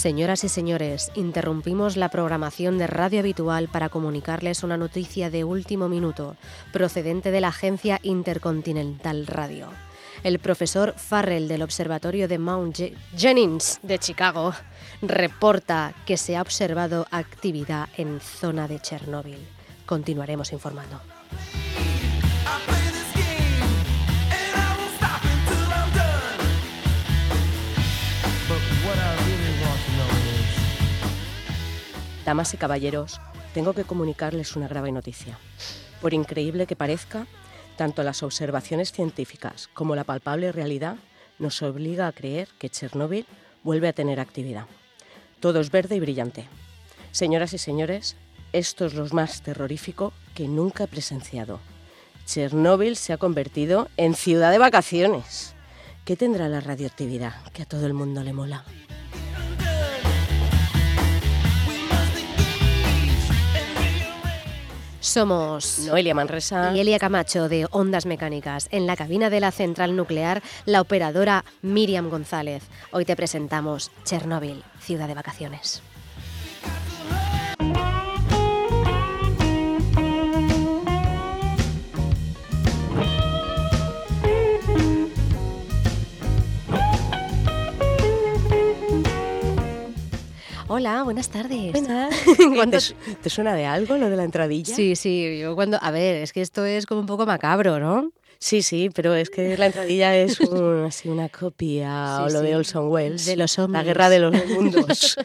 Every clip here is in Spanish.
Señoras y señores, interrumpimos la programación de radio habitual para comunicarles una noticia de último minuto, procedente de la agencia Intercontinental Radio. El profesor Farrell del Observatorio de Mount Jennings de Chicago reporta que se ha observado actividad en zona de Chernóbil. Continuaremos informando. Damas y caballeros, tengo que comunicarles una grave noticia. Por increíble que parezca, tanto las observaciones científicas como la palpable realidad nos obliga a creer que Chernóbil vuelve a tener actividad. Todo es verde y brillante. Señoras y señores, esto es lo más terrorífico que nunca he presenciado. Chernóbil se ha convertido en ciudad de vacaciones. ¿Qué tendrá la radioactividad que a todo el mundo le mola? Somos Noelia Manresa y Elia Camacho de Ondas Mecánicas. En la cabina de la central nuclear, la operadora Miriam González. Hoy te presentamos Chernóbil, ciudad de vacaciones. Hola, buenas tardes. Buenas. ¿Te, suena de algo lo de la entradilla? Sí, sí, yo cuando... A ver, es que esto es como un poco macabro, ¿no? Sí, sí, pero es que la entradilla es así una copia o lo de Olson Wells. De los hombres. La guerra de los mundos.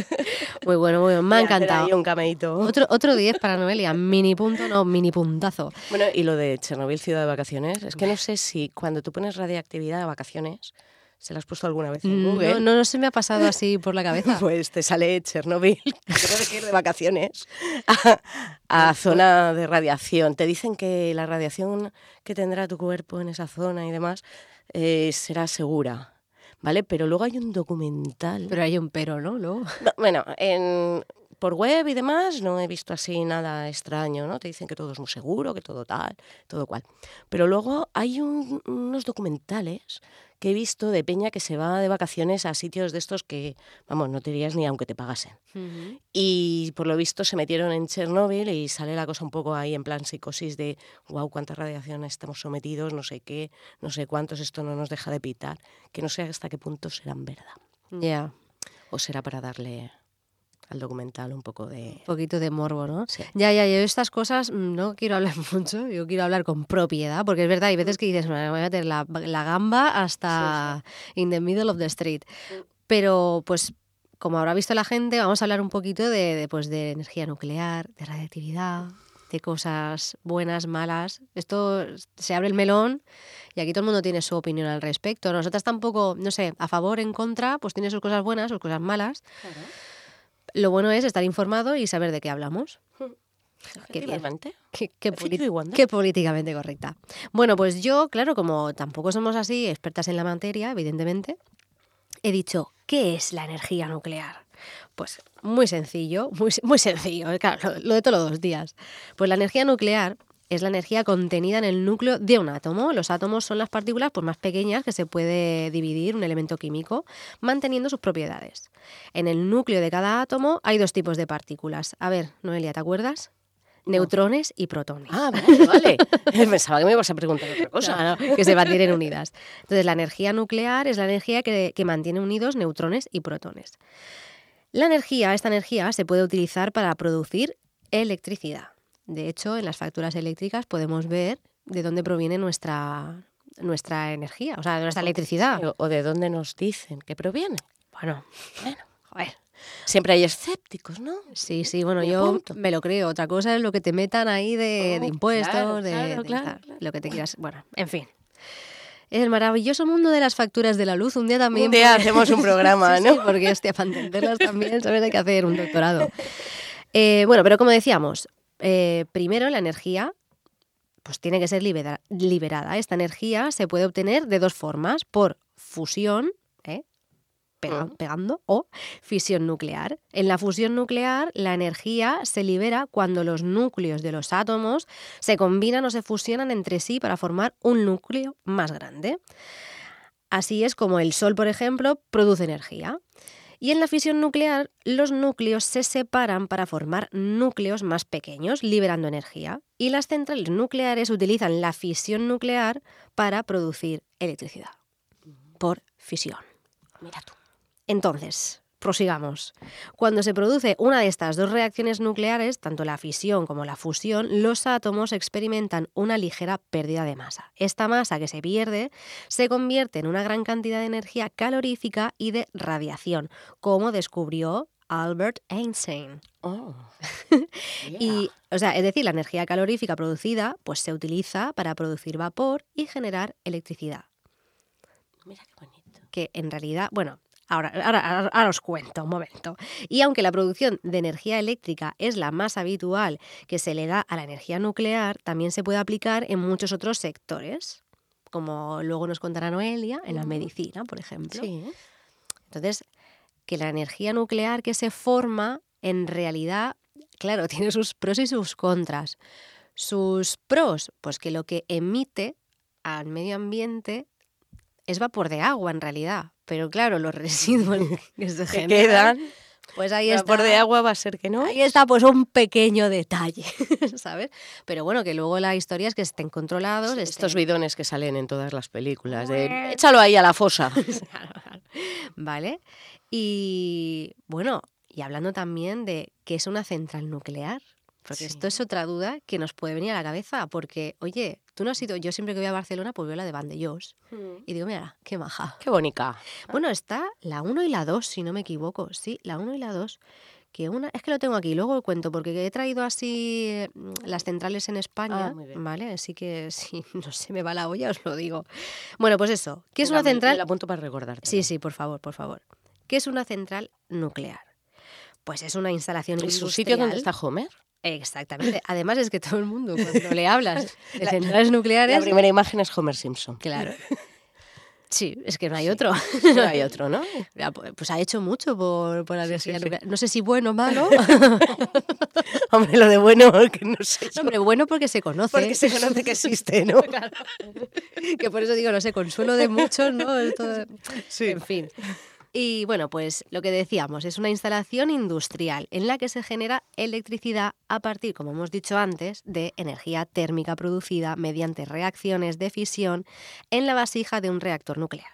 muy bueno, muy bueno. Me ha encantado. un cameito. Otro, otro 10 para Noelia. Mini punto, no, mini puntazo. Bueno, y lo de Chernobyl, ciudad de vacaciones. Es que no sé si cuando tú pones radiactividad de vacaciones ¿Se la has puesto alguna vez en mm, Google? No, no, se me ha pasado así por la cabeza. pues te sale Chernobyl, tienes que ir de vacaciones a, zona de radiación. Te dicen que la radiación que tendrá tu cuerpo en esa zona y demás eh, será segura. ¿Vale? Pero luego hay un documental. Pero hay un pero, ¿no? bueno, en, por web y demás no he visto así nada extraño, ¿no? Te dicen que todo es muy seguro, que todo tal, todo cual. Pero luego hay unos documentales que he visto de Peña que se va de vacaciones a sitios de estos que, vamos, no te irías ni aunque te pagasen. Y por lo visto se metieron en Chernóbil y sale la cosa un poco ahí en plan psicosis de, wow, cuánta radiación estamos sometidos, no sé qué, no sé cuántos, esto no nos deja de pitar, que no sé hasta qué punto serán verdad. Ya. O será para darle al documental un poco de... Un poquito de morbo, ¿no? Ya, ya, yo estas cosas mm, no quiero hablar mucho, yo quiero hablar con propiedad, porque es verdad, hay veces que dices, me voy a meter la, gamba hasta in the middle of the street. Pero pues como habrá visto la gente, vamos a hablar un poquito de, pues, de energía nuclear, de radiactividad, de cosas buenas, malas. Esto se abre el melón y aquí todo el mundo tiene su opinión al respecto. Nosotras tampoco, no sé, a favor, en contra, pues tiene sus cosas buenas, sus cosas malas. Lo bueno es estar informado y saber de qué hablamos. Qué, qué, qué, políticamente correcta. Bueno, pues yo, claro, como tampoco somos así expertas en la materia, evidentemente, he dicho, ¿qué es la energía nuclear? Pues muy sencillo, muy, muy sencillo, claro, lo de todos los días. Pues la energía nuclear es la energía contenida en el núcleo de un átomo. Los átomos son las partículas pues, más pequeñas que se puede dividir un elemento químico, manteniendo sus propiedades. En el núcleo de cada átomo hay dos tipos de partículas. A ver, Noelia, ¿te acuerdas? Neutrones y protones. Ah, vale, vale. Pensaba que me ibas a preguntar otra cosa. que se mantienen unidas. Entonces, la energía nuclear es la energía que, que mantiene unidos neutrones y protones. La energía, esta energía, se puede utilizar para producir electricidad. De hecho, en las facturas eléctricas podemos ver de dónde proviene nuestra, nuestra energía, o sea, de nuestra electricidad. O de dónde nos dicen que proviene. Bueno, bueno, joder. Siempre hay escépticos, ¿no? Sí, sí, bueno, yo me lo creo. Otra cosa es lo que te metan ahí de, oh, impuestos, de, lo que te quieras. Bueno, en fin. El maravilloso mundo de las facturas de la luz. Un día también. Un día hacemos un programa, ¿no? Sí, porque hostia, para entenderlas también, ¿sabes? Hay que hacer un doctorado. Eh, bueno, pero como decíamos, eh, primero, la energía pues tiene que ser liberada. Esta energía se puede obtener de dos formas, por fusión, ¿eh? pegando, o fisión nuclear. En la fusión nuclear, la energía se libera cuando los núcleos de los átomos se combinan o se fusionan entre sí para formar un núcleo más grande. Así es como el Sol, por ejemplo, produce energía. Y en la fisión nuclear, los núcleos se separan para formar núcleos más pequeños, liberando energía. Y las centrales nucleares utilizan la fisión nuclear para producir electricidad. Por fisión. Mira tú. Entonces, prosigamos. Cuando se produce una de estas dos reacciones nucleares, tanto la fisión como la fusión, los átomos experimentan una ligera pérdida de masa. Esta masa que se pierde se convierte en una gran cantidad de energía calorífica y de radiación, como descubrió Albert Einstein. Oh, y, o sea, es decir, la energía calorífica producida pues se utiliza para producir vapor y generar electricidad. Mira qué bonito. Que en realidad, bueno, Ahora, ahora, os cuento un momento. Y aunque la producción de energía eléctrica es la más habitual que se le da a la energía nuclear, también se puede aplicar en muchos otros sectores, como luego nos contará Noelia, en la medicina, por ejemplo. Entonces, que la energía nuclear que se forma, en realidad, claro, tiene sus pros y sus contras. Sus pros, pues que lo que emite al medio ambiente es vapor de agua en realidad, pero claro, los residuos que se quedan, pues ahí está. Vapor de agua va a ser que no. Ahí está pues un pequeño detalle, ¿sabes? Pero bueno, que luego la historia es que estén controlados. Estos bidones que salen en todas las películas, de échalo ahí a la fosa. vale. Y bueno, y hablando también de qué es una central nuclear. Porque esto es otra duda que nos puede venir a la cabeza, porque, oye, tú no has ido, yo siempre que voy a Barcelona, pues veo la de Vandellós. Mm. Y digo, mira, qué maja. Qué bonita. Bueno, está la 1 y la 2, si no me equivoco. Sí, la 1 y la 2. Que una, es que lo tengo aquí, luego cuento, porque he traído así mm, las centrales en España, ah, ¿vale? Así que si no se me va la olla, os lo digo. Bueno, pues eso, ¿qué es una central? la apunto para recordarte. Sí, sí, por favor, por favor. ¿Qué es una central nuclear? Pues es una instalación ¿Y su sitio donde está Homer? Exactamente. Además es que todo el mundo cuando le hablas de centrales nucleares... La primera imagen es Homer Simpson. Claro. Sí, es que no hay otro. No hay otro, ¿no? Pues, pues ha hecho mucho por, por la nuclear. No sé si bueno o malo. Hombre, lo de bueno, que no sé. hombre, bueno porque se conoce. Porque se conoce que existe, ¿no? Claro. Que por eso digo, no sé, consuelo de muchos, ¿no? Sí. En fin. Y bueno, pues lo que decíamos, es una instalación industrial en la que se genera electricidad a partir, como hemos dicho antes, de energía térmica producida mediante reacciones de fisión en la vasija de un reactor nuclear.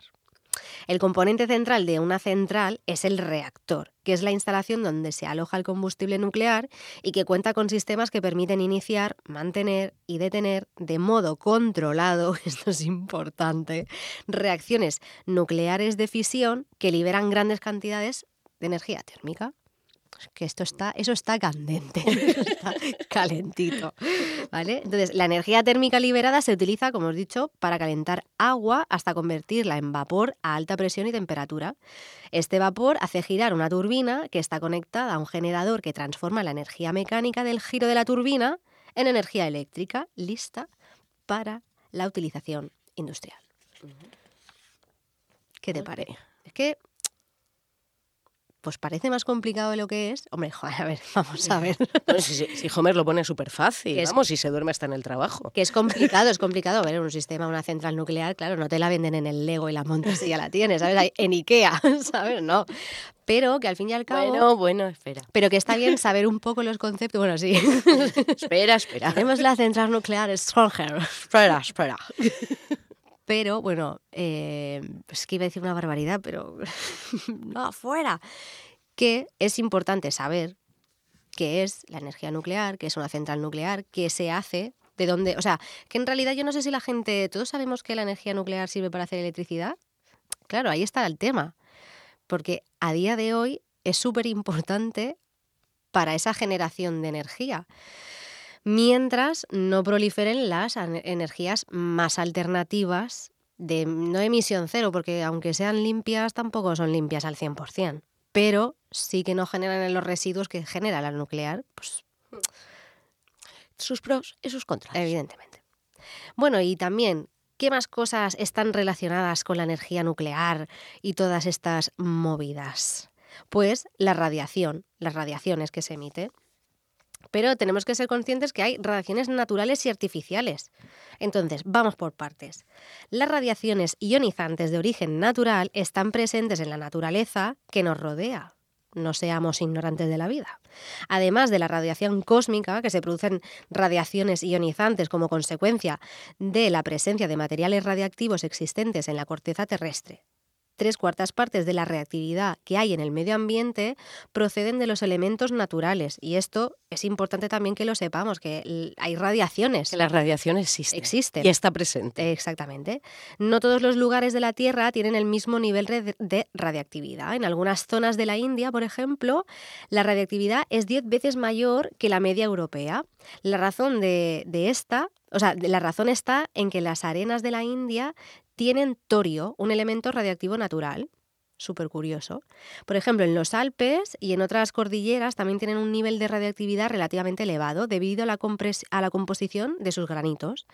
El componente central de una central es el reactor, que es la instalación donde se aloja el combustible nuclear y que cuenta con sistemas que permiten iniciar, mantener y detener de modo controlado, esto es importante, reacciones nucleares de fisión que liberan grandes cantidades de energía térmica que esto está, eso está candente, está calentito. ¿Vale? Entonces, la energía térmica liberada se utiliza, como os he dicho, para calentar agua hasta convertirla en vapor a alta presión y temperatura. Este vapor hace girar una turbina que está conectada a un generador que transforma la energía mecánica del giro de la turbina en energía eléctrica, lista para la utilización industrial. ¿Qué te parece? Es que pues parece más complicado de lo que es. Hombre, joder, a ver, vamos a ver. si, Homer lo pone súper fácil, vamos, si se duerme hasta en el trabajo. Que es complicado, es complicado. Ver, un sistema, una central nuclear, claro, no te la venden en el Lego y la montas y ya la tienes, ¿sabes? En Ikea, ¿sabes? No. Pero que al fin y al cabo... Bueno, bueno, espera. Pero que está bien saber un poco los conceptos. Bueno, sí. espera, espera. Tenemos la central nuclear Stronger. Espera, espera. Pero bueno, eh, es que iba a decir una barbaridad, pero no, afuera. Que es importante saber qué es la energía nuclear, qué es una central nuclear, qué se hace, de dónde. O sea, que en realidad yo no sé si la gente. ¿Todos sabemos que la energía nuclear sirve para hacer electricidad? Claro, ahí está el tema. Porque a día de hoy es súper importante para esa generación de energía mientras no proliferen las energías más alternativas de no emisión cero, porque aunque sean limpias, tampoco son limpias al 100%, pero sí que no generan los residuos que genera la nuclear, pues sus pros y sus contras. Evidentemente. Bueno, y también, ¿qué más cosas están relacionadas con la energía nuclear y todas estas movidas? Pues la radiación, las radiaciones que se emite. Pero tenemos que ser conscientes que hay radiaciones naturales y artificiales. Entonces, vamos por partes. Las radiaciones ionizantes de origen natural están presentes en la naturaleza que nos rodea. No seamos ignorantes de la vida. Además de la radiación cósmica, que se producen radiaciones ionizantes como consecuencia de la presencia de materiales radiactivos existentes en la corteza terrestre tres cuartas partes de la reactividad que hay en el medio ambiente proceden de los elementos naturales. Y esto es importante también que lo sepamos, que hay radiaciones. Que las radiaciones existen. Existen. Y está presente. Exactamente. No todos los lugares de la Tierra tienen el mismo nivel de radiactividad. En algunas zonas de la India, por ejemplo, la radiactividad es 10 veces mayor que la media europea. La razón de, de esta o sea, la razón está en que las arenas de la India tienen torio, un elemento radiactivo natural, súper curioso. Por ejemplo, en los Alpes y en otras cordilleras también tienen un nivel de radiactividad relativamente elevado debido a la, composición de sus granitos.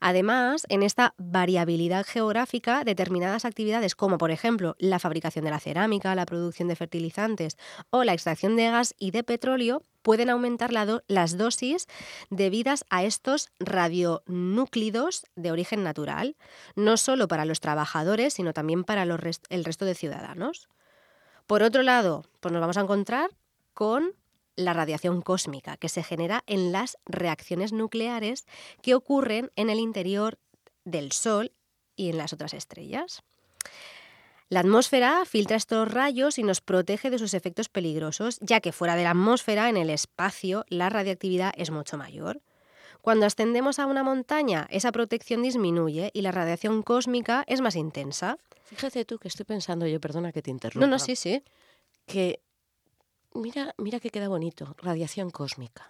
Además, en esta variabilidad geográfica, determinadas actividades como por ejemplo la fabricación de la cerámica, la producción de fertilizantes o la extracción de gas y de petróleo pueden aumentar las dosis debidas a estos radionúclidos de origen natural, no solo para los trabajadores, sino también para el resto de ciudadanos. Por otro lado, pues nos vamos a encontrar con la radiación cósmica que se genera en las reacciones nucleares que ocurren en el interior del Sol y en las otras estrellas. La atmósfera filtra estos rayos y nos protege de sus efectos peligrosos, ya que fuera de la atmósfera, en el espacio, la radiactividad es mucho mayor. Cuando ascendemos a una montaña, esa protección disminuye y la radiación cósmica es más intensa. Fíjate tú que estoy pensando yo, perdona que te interrumpa. No, no, sí, sí. Que mira, mira que queda bonito, radiación cósmica.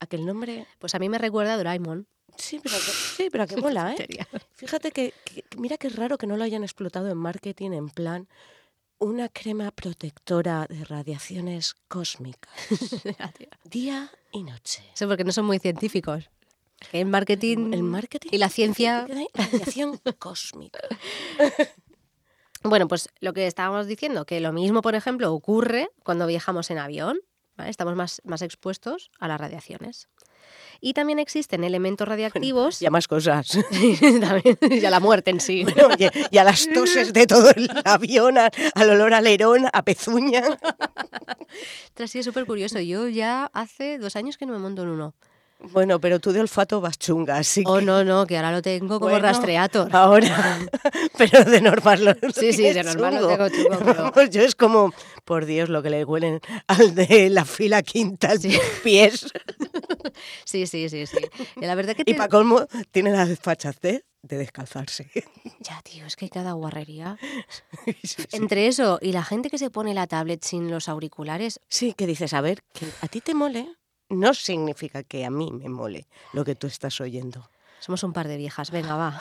Aquel nombre, pues a mí me recuerda a Doraemon. Sí, pero, sí, pero que mola, ¿eh? Fíjate que, mira que es raro que no lo hayan explotado en marketing en plan una crema protectora de radiaciones cósmicas. Día y noche. Eso porque no son muy científicos. El marketing, el marketing y la ciencia. Radiación cósmica. Bueno, pues lo que estábamos diciendo, que lo mismo, por ejemplo, ocurre cuando viajamos en avión. Estamos más, más expuestos a las radiaciones. Y también existen elementos radiactivos. y a más cosas. y a la muerte en sí. y, a las toses de todo el avión, al olor a lerón, a pezuña. Esto ha sido súper curioso. Yo ya hace dos años que no me monto en uno. Bueno, pero tú de olfato vas chunga, así Oh, no, no, que ahora lo tengo como rastreator. Ahora, pero de normal lo Sí, sí, de normal lo tengo chungo. Pero... Yo es como, por Dios, lo que le huelen al de la fila quinta, sí. pies. Sí, sí, sí, sí. Y, la verdad que y para colmo, tiene la desfachatez de descalzarse. Ya, tío, es que cada guarrería. Entre eso y la gente que se pone la tablet sin los auriculares. Sí, que dices, a ver, que a ti te mole, no significa que a mí me mole lo que tú estás oyendo. Somos un par de viejas, venga, va.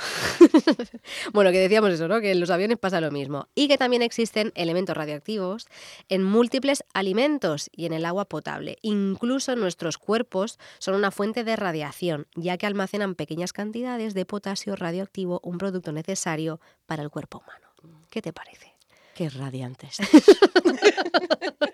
bueno, que decíamos eso, ¿no? Que en los aviones pasa lo mismo. Y que también existen elementos radioactivos en múltiples alimentos y en el agua potable. Incluso nuestros cuerpos son una fuente de radiación, ya que almacenan pequeñas cantidades de potasio radioactivo, un producto necesario para el cuerpo humano. ¿Qué te parece? Qué radiantes.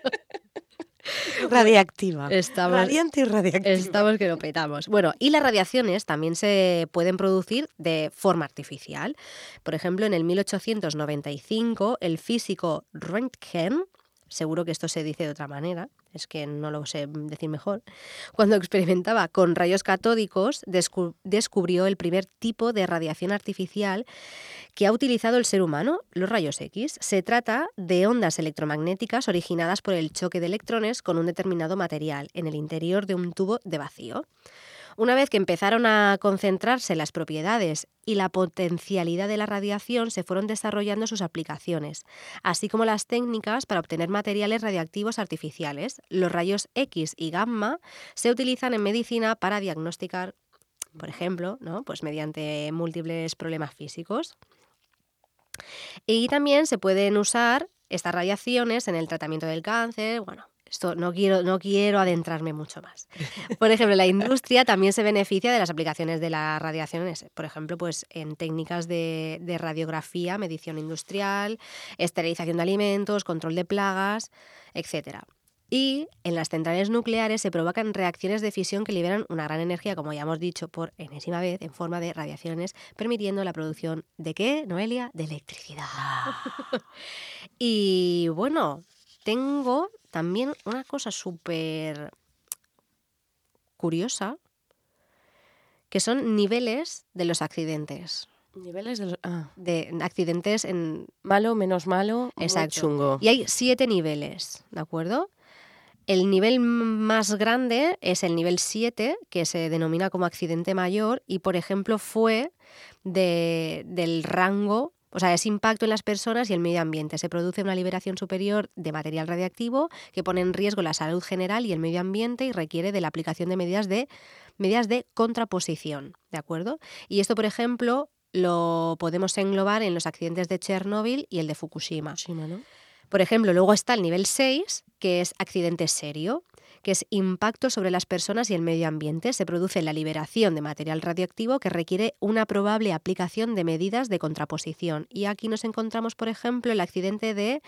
Radiactiva. Estamos, Radiante y radiactiva. Estamos que lo petamos. Bueno, y las radiaciones también se pueden producir de forma artificial. Por ejemplo, en el 1895, el físico Röntgen, seguro que esto se dice de otra manera, es que no lo sé decir mejor, cuando experimentaba con rayos catódicos descubrió el primer tipo de radiación artificial que ha utilizado el ser humano, los rayos X. Se trata de ondas electromagnéticas originadas por el choque de electrones con un determinado material en el interior de un tubo de vacío. Una vez que empezaron a concentrarse las propiedades y la potencialidad de la radiación, se fueron desarrollando sus aplicaciones, así como las técnicas para obtener materiales radiactivos artificiales. Los rayos X y gamma se utilizan en medicina para diagnosticar, por ejemplo, ¿no? pues mediante múltiples problemas físicos. Y también se pueden usar estas radiaciones en el tratamiento del cáncer, bueno, esto no quiero, no quiero adentrarme mucho más. Por ejemplo, la industria también se beneficia de las aplicaciones de las radiaciones, por ejemplo, pues en técnicas de, de radiografía, medición industrial, esterilización de alimentos, control de plagas, etcétera. Y en las centrales nucleares se provocan reacciones de fisión que liberan una gran energía, como ya hemos dicho por enésima vez, en forma de radiaciones, permitiendo la producción de qué, Noelia? De electricidad. y bueno, tengo también una cosa súper curiosa, que son niveles de los accidentes. Niveles de, los, ah. de accidentes en... Malo, menos malo, Exacto. chungo. Y hay siete niveles, ¿de acuerdo? El nivel más grande es el nivel 7, que se denomina como accidente mayor y, por ejemplo, fue de, del rango, o sea, es impacto en las personas y el medio ambiente. Se produce una liberación superior de material radiactivo que pone en riesgo la salud general y el medio ambiente y requiere de la aplicación de medidas de, medidas de contraposición, ¿de acuerdo? Y esto, por ejemplo, lo podemos englobar en los accidentes de Chernóbil y el de Fukushima. Fukushima ¿no? Por ejemplo, luego está el nivel 6, que es accidente serio, que es impacto sobre las personas y el medio ambiente. Se produce la liberación de material radioactivo que requiere una probable aplicación de medidas de contraposición. Y aquí nos encontramos, por ejemplo, el accidente de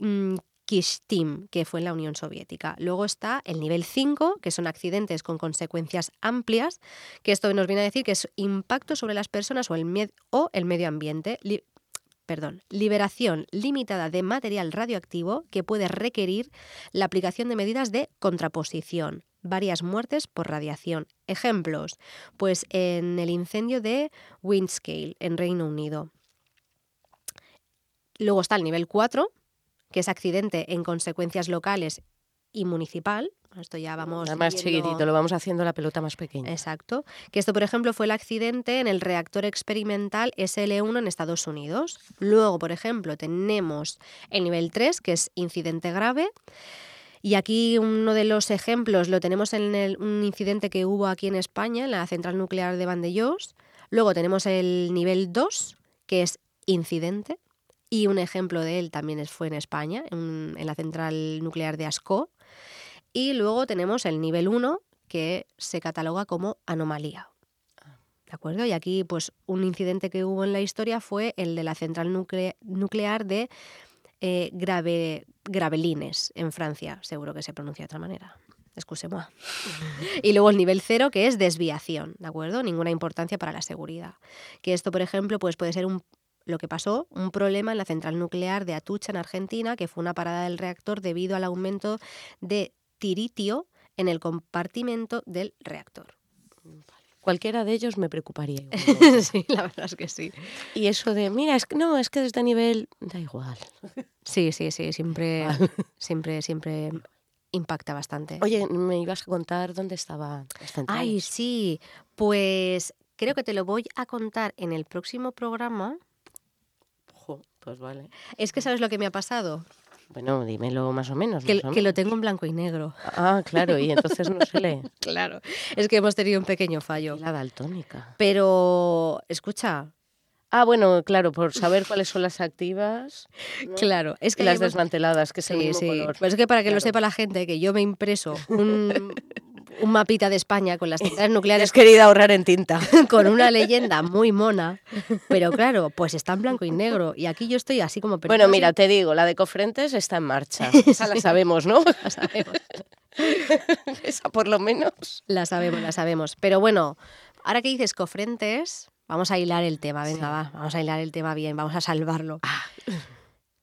mmm, Kishtim, que fue en la Unión Soviética. Luego está el nivel 5, que son accidentes con consecuencias amplias, que esto nos viene a decir que es impacto sobre las personas o el, o el medio ambiente perdón, liberación limitada de material radioactivo que puede requerir la aplicación de medidas de contraposición, varias muertes por radiación. Ejemplos, pues en el incendio de Windscale en Reino Unido. Luego está el nivel 4, que es accidente en consecuencias locales y municipal, esto ya vamos. Más viendo... chiquitito, lo vamos haciendo la pelota más pequeña. Exacto. Que esto, por ejemplo, fue el accidente en el reactor experimental SL1 en Estados Unidos. Luego, por ejemplo, tenemos el nivel 3, que es incidente grave. Y aquí uno de los ejemplos lo tenemos en el, un incidente que hubo aquí en España, en la central nuclear de Vandellós. Luego tenemos el nivel 2, que es incidente. Y un ejemplo de él también fue en España, en, en la central nuclear de Ascó. Y luego tenemos el nivel 1, que se cataloga como anomalía. ¿De acuerdo? Y aquí, pues, un incidente que hubo en la historia fue el de la central nucle nuclear de eh, Grave Gravelines, en Francia. Seguro que se pronuncia de otra manera. Excusez-moi. y luego el nivel 0, que es desviación, ¿de acuerdo? Ninguna importancia para la seguridad. Que esto, por ejemplo, pues puede ser un lo que pasó, un problema en la central nuclear de Atucha, en Argentina, que fue una parada del reactor debido al aumento de tiritio en el compartimento del reactor. Cualquiera de ellos me preocuparía. sí, la verdad es que sí. Y eso de, mira, es que no, es que de este nivel da igual. Sí, sí, sí, siempre, siempre, siempre impacta bastante. Oye, me ibas a contar dónde estaba esta Ay, sí, pues creo que te lo voy a contar en el próximo programa. pues vale. Es que sabes lo que me ha pasado. Bueno, dímelo más o menos. Que, que, lo tengo en blanco y negro. Ah, claro, y entonces no se lee. claro, es que hemos tenido un pequeño fallo. La daltónica. Pero, escucha. Ah, bueno, claro, por saber cuáles son las activas. ¿no? Claro, es que y las hemos... desmanteladas, que es el sí, mismo sí. color. Pues es que para que Claro. lo sepa la gente, que yo me impreso un, un mapita de España con las centrales nucleares Has querido ahorrar en tinta. con una leyenda muy mona, pero claro, pues está en blanco y negro. Y aquí yo estoy así como... Bueno, mira, te digo, la de Cofrentes está en marcha. Esa la sabemos, ¿no? La sabemos, Esa por lo menos. la sabemos, la sabemos. Pero bueno, ahora que dices cofrentes, vamos a hilar el tema. Venga, va, vamos a hilar el tema bien, vamos a salvarlo.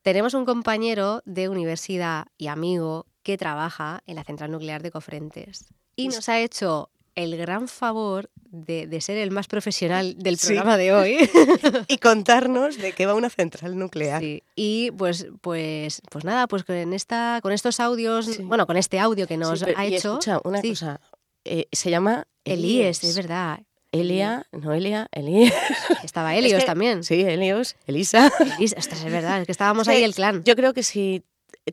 Tenemos un compañero de universidad y amigo que trabaja en la central nuclear de Cofrentes y nos ha hecho el gran favor de, de ser el más profesional del Sí. programa de hoy. Y contarnos de qué va una central nuclear. Sí, y pues, pues, pues nada, pues con esta, con estos audios, Sí. bueno, con este audio que nos pero- ha y hecho, escucha, una cosa. eh, se llama Elías, es verdad. Elia, Noelia, Elías. Estaba Helios que- también. Sí, Helios, Elisa. Elis- ostras, es verdad, es que estábamos ahí el clan. Yo creo que si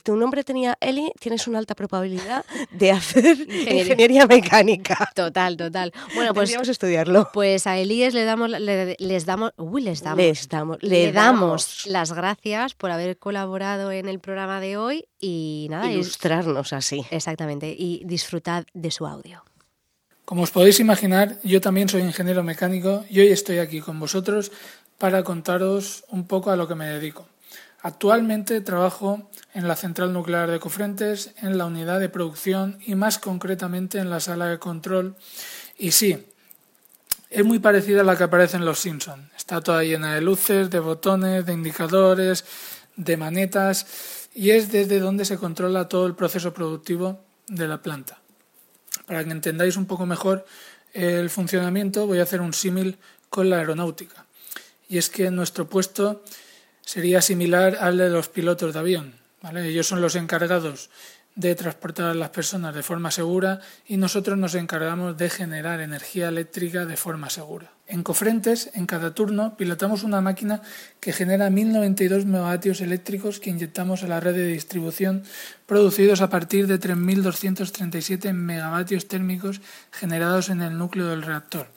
tu nombre tenía Eli, tienes una alta probabilidad de hacer ingeniería, mecánica. Total, total. Bueno, pues vamos a estudiarlo. Pues a Elías le damos, les damos, uy, les damos, les damos, le, damos, las gracias por haber colaborado en el programa de hoy y nada, ilustrarnos así. Exactamente, y disfrutad de su audio. Como os podéis imaginar, yo también soy ingeniero mecánico y hoy estoy aquí con vosotros para contaros un poco a lo que me dedico. Actualmente trabajo en la central nuclear de Cofrentes, en la unidad de producción y más concretamente en la sala de control. Y sí, es muy parecida a la que aparece en Los Simpson. Está toda llena de luces, de botones, de indicadores, de manetas y es desde donde se controla todo el proceso productivo de la planta. Para que entendáis un poco mejor el funcionamiento, voy a hacer un símil con la aeronáutica. Y es que nuestro puesto sería similar al de los pilotos de avión. Ellos son los encargados de transportar a las personas de forma segura y nosotros nos encargamos de generar energía eléctrica de forma segura. En Cofrentes, en cada turno, pilotamos una máquina que genera 1092 megavatios eléctricos que inyectamos a la red de distribución, producidos a partir de 3237 megavatios térmicos generados en el núcleo del reactor.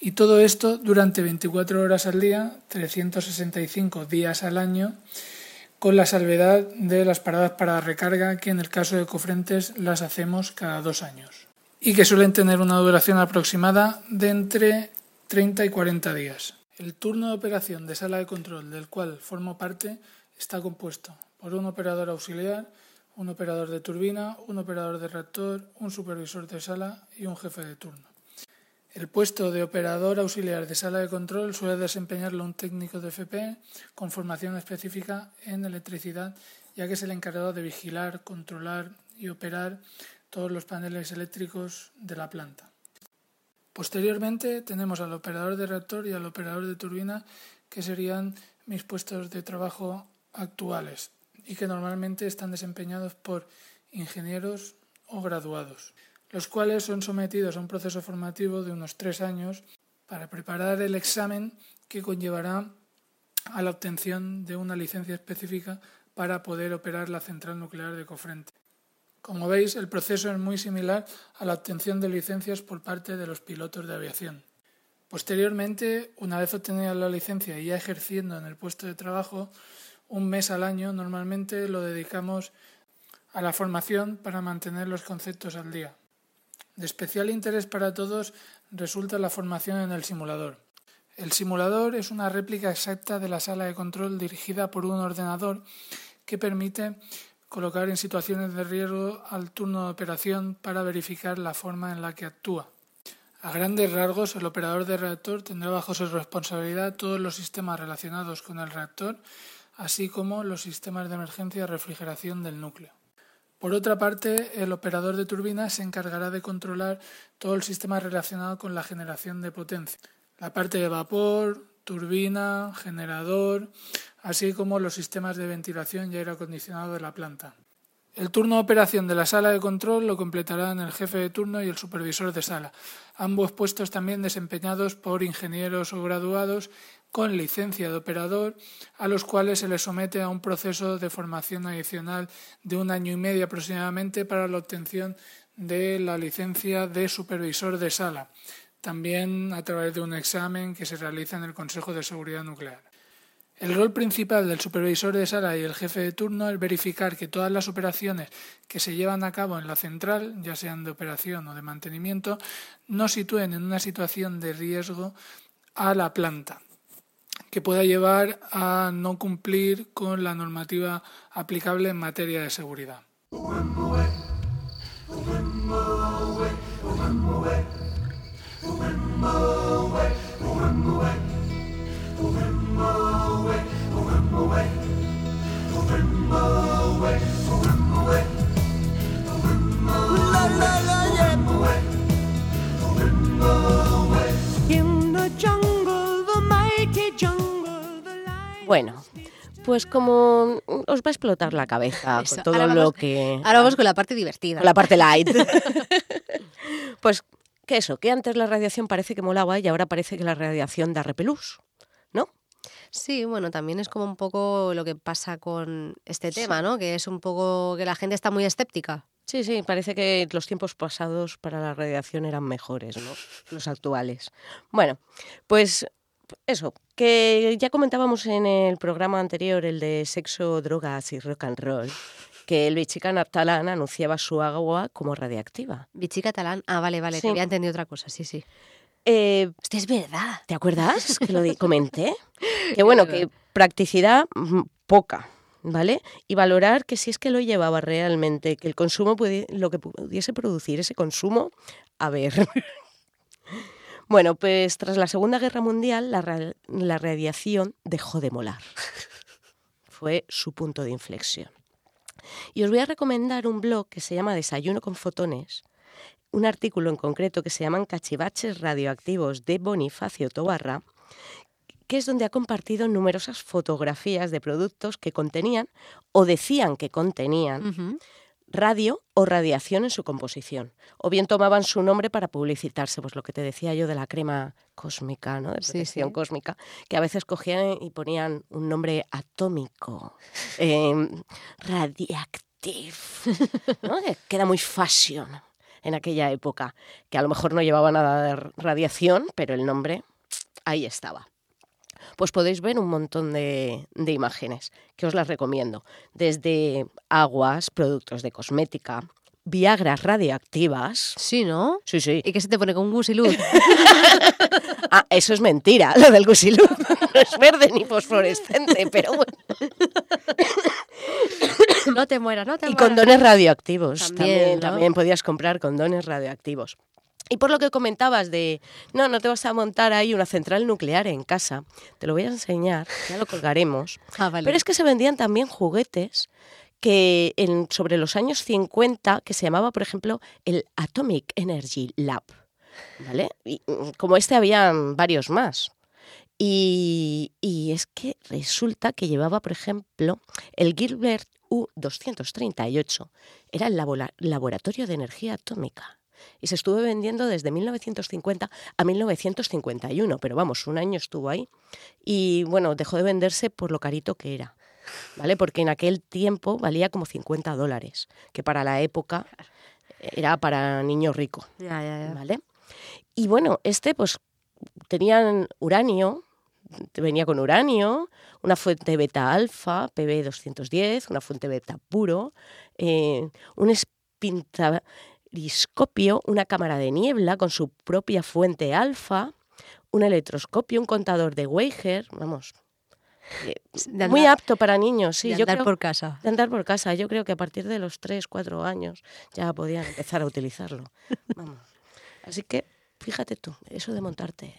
Y todo esto durante 24 horas al día, 365 días al año, con la salvedad de las paradas para recarga que en el caso de Cofrentes las hacemos cada dos años y que suelen tener una duración aproximada de entre 30 y 40 días. El turno de operación de sala de control del cual formo parte está compuesto por un operador auxiliar, un operador de turbina, un operador de reactor, un supervisor de sala y un jefe de turno. El puesto de operador auxiliar de sala de control suele desempeñarlo un técnico de FP con formación específica en electricidad, ya que es el encargado de vigilar, controlar y operar todos los paneles eléctricos de la planta. Posteriormente tenemos al operador de reactor y al operador de turbina, que serían mis puestos de trabajo actuales y que normalmente están desempeñados por ingenieros o graduados los cuales son sometidos a un proceso formativo de unos tres años para preparar el examen que conllevará a la obtención de una licencia específica para poder operar la central nuclear de Cofrente. Como veis, el proceso es muy similar a la obtención de licencias por parte de los pilotos de aviación. Posteriormente, una vez obtenida la licencia y ya ejerciendo en el puesto de trabajo, un mes al año normalmente lo dedicamos a la formación para mantener los conceptos al día. De especial interés para todos resulta la formación en el simulador. El simulador es una réplica exacta de la sala de control dirigida por un ordenador que permite colocar en situaciones de riesgo al turno de operación para verificar la forma en la que actúa. A grandes rasgos, el operador de reactor tendrá bajo su responsabilidad todos los sistemas relacionados con el reactor, así como los sistemas de emergencia y refrigeración del núcleo. Por otra parte, el operador de turbina se encargará de controlar todo el sistema relacionado con la generación de potencia, la parte de vapor, turbina, generador, así como los sistemas de ventilación y aire acondicionado de la planta. El turno de operación de la sala de control lo completarán el jefe de turno y el supervisor de sala, ambos puestos también desempeñados por ingenieros o graduados con licencia de operador, a los cuales se les somete a un proceso de formación adicional de un año y medio aproximadamente para la obtención de la licencia de supervisor de sala, también a través de un examen que se realiza en el Consejo de Seguridad Nuclear. El rol principal del supervisor de sala y el jefe de turno es verificar que todas las operaciones que se llevan a cabo en la central, ya sean de operación o de mantenimiento, no sitúen en una situación de riesgo a la planta que pueda llevar a no cumplir con la normativa aplicable en materia de seguridad. Bueno, pues como os va a explotar la cabeza con todo lo que... Ahora vamos con la parte divertida. Con la parte light. pues que eso, que antes la radiación parece que molaba y ahora parece que la radiación da repelús, ¿no? Sí, bueno, también es como un poco lo que pasa con este tema, ¿no? Que es un poco que la gente está muy escéptica. Sí, sí, parece que los tiempos pasados para la radiación eran mejores, ¿no? Los actuales. Bueno, pues eso, que ya comentábamos en el programa anterior, el de sexo, drogas y rock and roll, que el bichi catalán anunciaba su agua como radiactiva. Bichi catalán, ah, vale, vale, te había entendido otra cosa, sí, sí. Eh, es verdad. ¿Te acuerdas que lo comenté? que bueno, que practicidad mm, poca, ¿vale? Y valorar que si es que lo llevaba realmente, que el consumo, lo que pudiese producir ese consumo, a ver. bueno, pues tras la Segunda Guerra Mundial, la, la radiación dejó de molar. Fue su punto de inflexión. Y os voy a recomendar un blog que se llama Desayuno con Fotones, un artículo en concreto que se llaman Cachivaches radioactivos de Bonifacio Tobarra, que es donde ha compartido numerosas fotografías de productos que contenían o decían que contenían radio o radiación en su composición. O bien tomaban su nombre para publicitarse, pues lo que te decía yo de la crema cósmica, ¿no? de protección cósmica, que a veces cogían y ponían un nombre atómico, eh, radiactive, ¿no? queda muy fashion en aquella época, que a lo mejor no llevaba nada de radiación, pero el nombre ahí estaba pues podéis ver un montón de, imágenes que os las recomiendo. Desde aguas, productos de cosmética, Viagras radioactivas. Sí, ¿no? Sí, sí. ¿Y qué se te pone con gusiluz? ah, eso es mentira, lo del gusiluz. No es verde ni fosforescente, pero bueno. no te mueras, no te mueras. Y condones radioactivos. También, también podías comprar condones radioactivos. Y por lo que comentabas de, no, no te vas a montar ahí una central nuclear en casa, te lo voy a enseñar, ya lo colgaremos. Ah, Pero es que se vendían también juguetes que en, sobre los años 50, que se llamaba, por ejemplo, el Atomic Energy Lab. ¿Vale? Y mm, como este habían varios más. Y, y es que resulta que llevaba, por ejemplo, el Gilbert U-238. Era el laboratorio de energía atómica y se estuvo vendiendo desde 1950 a 1951, pero vamos, un año estuvo ahí y bueno, dejó de venderse por lo carito que era. ¿Vale? Porque en aquel tiempo valía como 50 dólares, que para la época era para niños ricos. ¿Vale? Y bueno, este pues tenían uranio, venía con uranio, una fuente beta alfa, PB210, una fuente beta puro, eh, un espinta una cámara de niebla con su propia fuente alfa, un electroscopio, un contador de Weiger, vamos, eh, muy apto para niños, sí. De andar por casa. De andar por casa. Yo creo que a partir de los 3, 4 años ya podían empezar a utilizarlo. Vamos. Así que, fíjate tú, eso de montarte.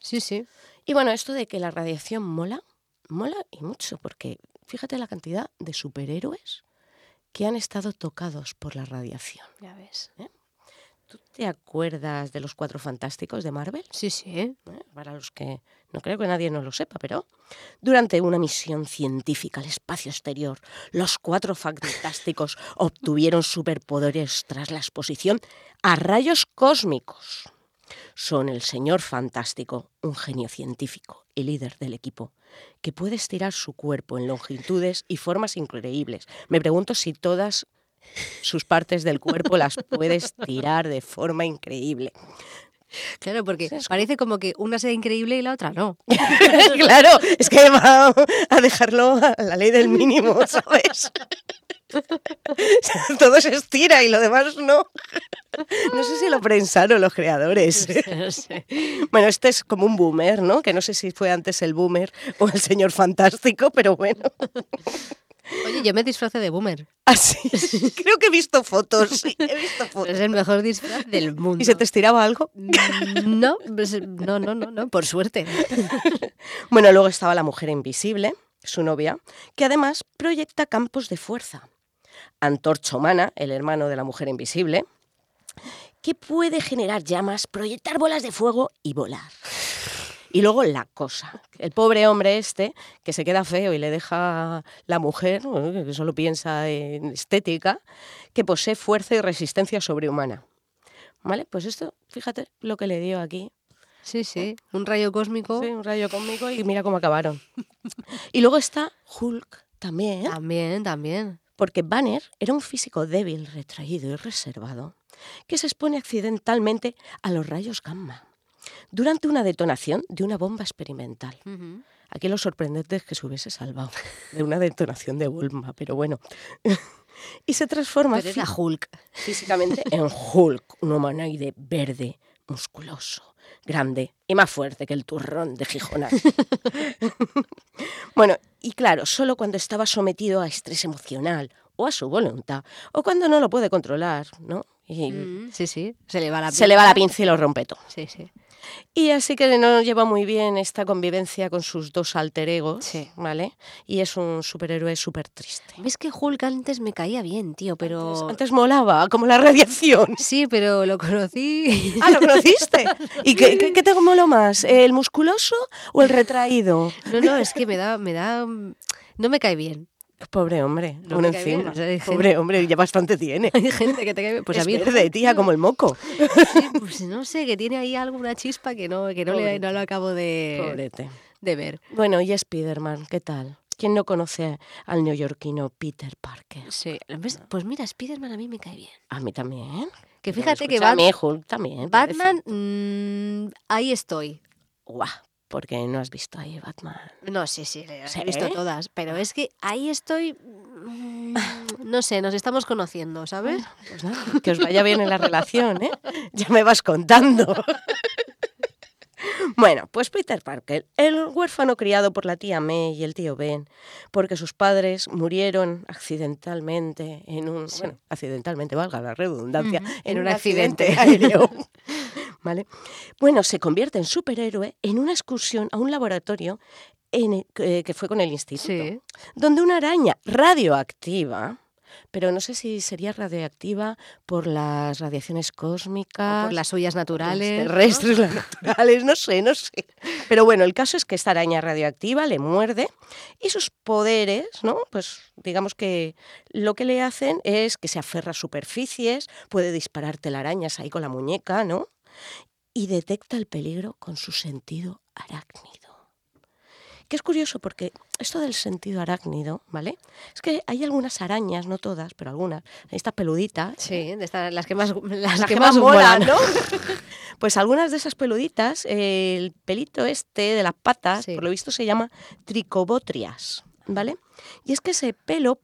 Sí, sí. Y bueno, esto de que la radiación mola, mola y mucho, porque fíjate la cantidad de superhéroes que han estado tocados por la radiación. Ya ves. ¿Eh? ¿Tú te acuerdas de los cuatro fantásticos de Marvel? Sí, sí. ¿Eh? Para los que no creo que nadie no lo sepa, pero durante una misión científica al espacio exterior, los cuatro fantásticos obtuvieron superpoderes tras la exposición a rayos cósmicos. Son el señor fantástico, un genio científico y líder del equipo, que puede estirar su cuerpo en longitudes y formas increíbles. Me pregunto si todas sus partes del cuerpo las puede estirar de forma increíble. Claro, porque parece como que una sea increíble y la otra no. claro, es que va a dejarlo a la ley del mínimo, ¿sabes? Todo se estira y lo demás no. No sé si lo pensaron los creadores. Bueno, este es como un boomer, ¿no? Que no sé si fue antes el boomer o el señor fantástico, pero bueno. Oye, yo me disfrace de boomer. Ah, sí. Creo que he visto fotos. he visto fotos. Es el mejor disfraz del mundo. ¿Y se te estiraba algo? Mm, no, pues, no, no, no, no, por suerte. Bueno, luego estaba la mujer invisible, su novia, que además proyecta campos de fuerza. Antorcha Humana, el hermano de la mujer invisible, que puede generar llamas, proyectar bolas de fuego y volar. Y luego la cosa. El pobre hombre este, que se queda feo y le deja la mujer, que solo piensa en estética, que posee fuerza y resistencia sobrehumana. ¿Vale? Pues esto, fíjate lo que le dio aquí Sí, sí, un rayo cósmico. Sí, un rayo cósmico y mira cómo acabaron. y luego está Hulk también. También, también. Porque Banner era un físico débil, retraído y reservado, que se expone accidentalmente a los rayos gamma durante una detonación de una bomba experimental. Aquí lo sorprendente es que se hubiese salvado de una detonación de bomba, pero bueno. y se transforma Hulk. físicamente en Hulk, un humanoide verde, musculoso, grande y más fuerte que el turrón de Gijona. bueno, y claro, solo cuando estaba sometido a estrés emocional o a su voluntad, o cuando no lo puede controlar, ¿no? Mm, sí, sí, se le va la pinza. Se le va la pinza y lo rompe todo. Sí, sí. Y así que no lleva muy bien esta convivencia con sus dos alter egos, ¿vale? Y es un superhéroe súper triste. Ves que Hulk antes me caía bien, tío, pero... Antes, molaba, como la radiación. Sí, pero lo conocí... Ah, ¿lo conociste? ¿Y qué, qué, te moló más? ¿El musculoso o el retraído? No, no, es que me da... Me da... No me cae bien. Pobre hombre, un encima. Pobre hombre, ya bastante tiene. Hay gente que te cae Pues a mí verde, tía, como el moco. pues no sé, que tiene ahí alguna chispa que no, que no, le, no lo acabo de, de ver. Bueno, y Spiderman, ¿qué tal? ¿Quién no conoce al neoyorquino Peter Parker? Sí, pues mira, Spiderman a mí me cae bien. A mí también. Que fíjate que Batman... también. Batman, mmm, ahí estoy. Guau, porque no has visto ahí Batman. No, sí, sí, he visto todas, pero es que ahí estoy, mm, no sé, nos estamos conociendo, ¿sabes? Pues nada, que os vaya bien en la relación, ¿eh? Ya me vas contando. Bueno, pues Peter Parker, el huérfano criado por la tía May y el tío Ben, porque sus padres murieron accidentalmente en un, bueno, accidentalmente, valga la redundancia, en, un, accidente aéreo. ¿vale? Bueno, se convierte en superhéroe en una excursión a un laboratorio en eh, que fue con el instituto, donde una araña radioactiva, pero no sé si sería radioactiva por las radiaciones cósmicas, por las suyas naturales, terrestres, las naturales, no sé, no sé. Pero bueno, el caso es que esta araña radioactiva le muerde y sus poderes, ¿no? Pues digamos que lo que le hacen es que se aferra a superficies, puede disparar telarañas ahí con la muñeca, ¿no? Y detecta el peligro con su sentido arácnido. Que es curioso porque esto del sentido arácnido, ¿vale? Es que hay algunas arañas, no todas, pero algunas, estas peluditas. Sí, las que más, las, que, más, molan, ¿no? pues algunas de esas peluditas, el pelito este de las patas, por lo visto se llama tricobotrias, ¿vale? Y es que ese pelo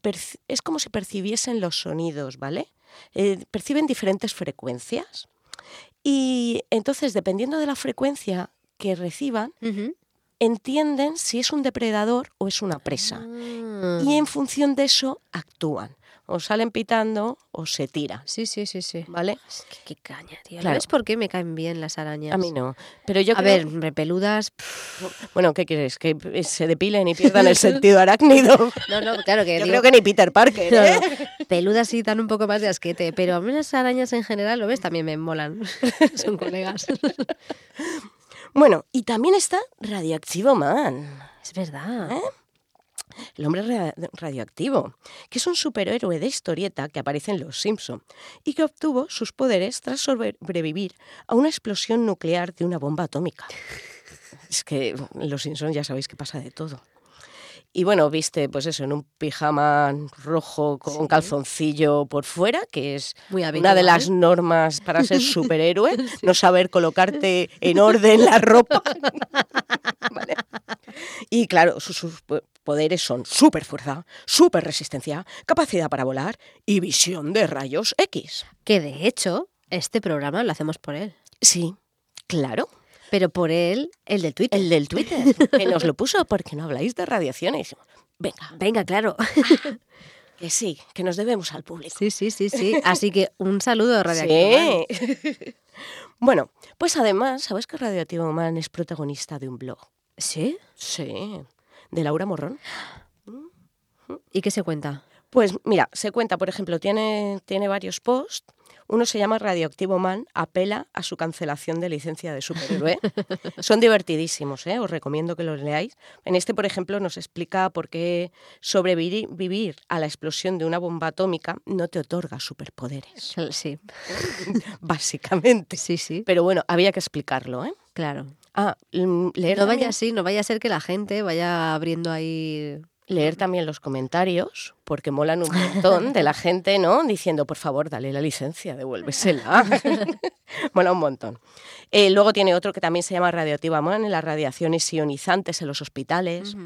es como si percibiesen los sonidos, ¿vale? Eh, perciben diferentes frecuencias. Y entonces, dependiendo de la frecuencia que reciban, entienden si es un depredador o es una presa. Y en ah. función de eso actúan o salen pitando o se tira. Sí, sí, sí, sí. ¿Vale? qué, caña, tío. ¿Sabes por qué me caen bien las arañas? A mí no. Pero yo A ver, peludas... Bueno, ¿qué quieres? ¿Que se depilen y pierdan el sentido arácnido? No, no, claro que... Yo creo que ni Peter Parker, ¿eh? Peludas sí dan un poco más de asquete, pero a mí las arañas en general, ¿lo ves? También me molan. Son colegas. Bueno, y también está Radioactivo Man. Es verdad. ¿Eh? El hombre radioactivo, que es un superhéroe de historieta que aparece en Los Simpson y que obtuvo sus poderes tras sobrevivir a una explosión nuclear de una bomba atómica. Es que en Los Simpson ya sabéis que pasa de todo. Y bueno, viste, pues eso, en un pijama rojo con un calzoncillo por fuera, que es una de las normas para ser superhéroe, no saber colocarte en orden la ropa. Y claro, sus, poderes son super fuerza, super resistencia, capacidad para volar y visión de rayos X. Que de hecho, este programa lo hacemos por él. Sí, claro. Pero por él, el del Twitter. El del Twitter, que nos lo puso porque no habláis de radiaciones. Venga. Venga, claro. Que sí, que nos debemos al público. Sí, sí, sí, sí. Así que un saludo radioactivo. Sí. bueno, pues además, ¿sabes que Radioactivo Man es protagonista de un blog? ¿Sí? Sí de Laura Morrón. ¿Y qué se cuenta? Pues mira, se cuenta, por ejemplo, tiene, tiene varios posts. Uno se llama Radioactivo Man, apela a su cancelación de licencia de superhéroe. Son divertidísimos, ¿eh? os recomiendo que los leáis. En este, por ejemplo, nos explica por qué sobrevivir a la explosión de una bomba atómica no te otorga superpoderes. Sí. Básicamente. Sí, sí. Pero bueno, había que explicarlo. ¿eh? Claro. Ah, mm, leer no vaya así, no vaya a ser que la gente vaya abriendo ahí. leer también los comentarios, porque molan un montón de la gente, ¿no? Diciendo, por favor, dale la licencia, devuélvesela. Mola un montón. Eh, luego tiene otro que también se llama Radioactiva Man en las radiaciones ionizantes en los hospitales,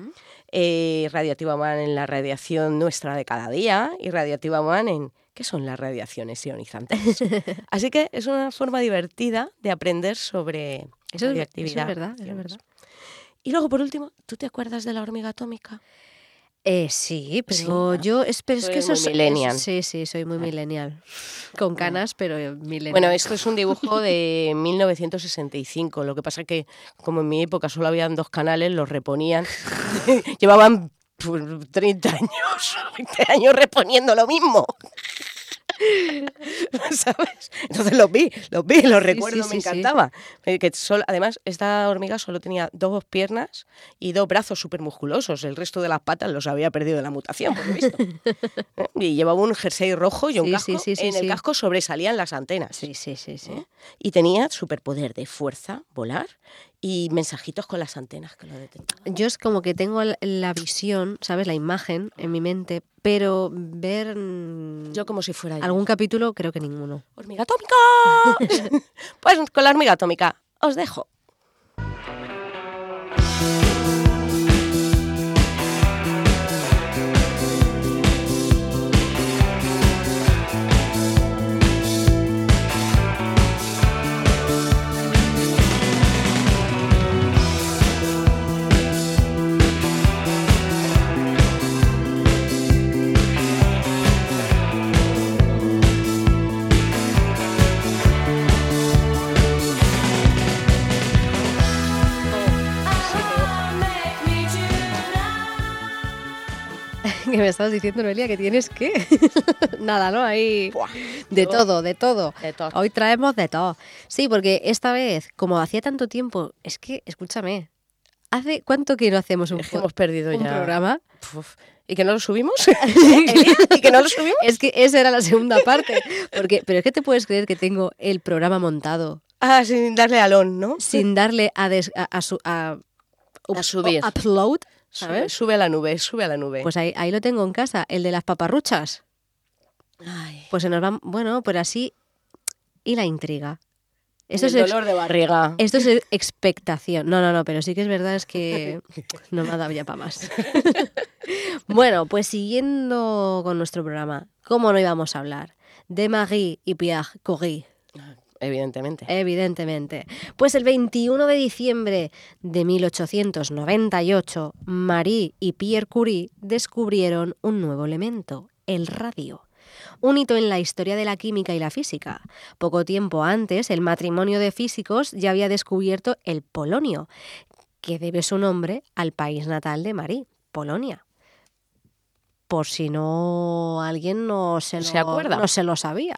eh, Radioactiva Man en la radiación nuestra de cada día y Radioactiva Man en qué son las radiaciones ionizantes. Así que es una forma divertida de aprender sobre Eso es, eso es radioactividad. verdad, eso es verdad. Y luego, por último, ¿tú te acuerdas de la hormiga atómica? Eh, sí, pero Sí, yo es, pero es que eso millennial. Sí, sí, soy muy millennial. Con canas, pero millennial. Bueno, esto es un dibujo de 1965. Lo que pasa que, como en mi época solo habían dos canales, los reponían. Llevaban pues, 30 años, 20 años reponiendo lo mismo. ¿Sabes? Entonces los vi, los vi, los recuerdo, sí, me sí. encantaba. Eh, Que solo- además, esta hormiga solo tenía dos piernas y dos brazos súper musculosos. El resto de las patas los había perdido de la mutación, por lo visto. ¿Eh? Y llevaba un jersey rojo y un casco. en el casco sobresalían las antenas. Sí, sí, sí, sí. ¿eh? Y tenía superpoder de fuerza, volar y mensajitos con las antenas que lo detectaban. Yo es como que tengo la- visión, ¿sabes? La imagen en mi mente, pero ver mm, Yo como si fuera yo. algún capítulo creo que ninguno. ¡Hormiga atómica! pues con la hormiga atómica os dejo. Que me estabas diciendo, Noelia, que tienes que... Nada, ¿no? Ahí... Buah, De todo, de todo. De todo. Hoy traemos de todo. Sí, porque esta vez, como hacía tanto tiempo, es que, escúchame, ¿hace cuánto que no hacemos un, Es que hemos perdido un ya. programa? Uf. ¿Y que no lo subimos? ¿Y que no lo subimos? Es que esa era la segunda parte. Porque, pero es que te puedes creer que tengo el programa montado Ah, sin darle alón, ¿no? sin darle a, des- a, a su- a- A subir. upload, ¿sabes? sube a la nube, sube a la nube. Pues ahí, ahí lo tengo en casa, el de las paparruchas. Ay, Pues se nos va, bueno, pues así y la intriga. Esto el es, dolor de barriga. esto es expectación. No, no, no, pero sí que es verdad es que no me ha dado ya para más. bueno, pues siguiendo con nuestro programa, ¿cómo no íbamos a hablar? De Marie y Pierre Curie. Evidentemente. Evidentemente. Pues el 21 de diciembre de 1898, Marie y Pierre Curie descubrieron un nuevo elemento, el radio. Un hito en la historia de la química y la física. Poco tiempo antes, el matrimonio de físicos ya había descubierto el polonio, que debe su nombre al país natal de Marie, Polonia. Por si no alguien no se, ¿Se lo- acuerda? no se lo sabía.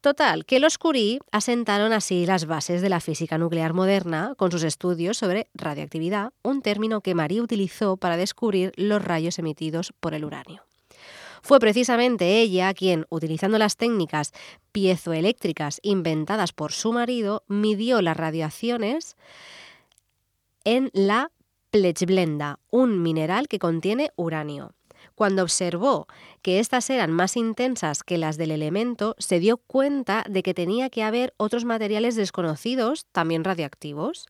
Total, que los Curie asentaron así las bases de la física nuclear moderna con sus estudios sobre radioactividad, un término que Marie utilizó para descubrir los rayos emitidos por el uranio. Fue precisamente ella quien, utilizando las técnicas piezoeléctricas inventadas por su marido, midió las radiaciones en la plechblenda, un mineral que contiene uranio. Cuando observó que éstas eran más intensas que las del elemento, se dio cuenta de que tenía que haber otros materiales desconocidos, también radiactivos.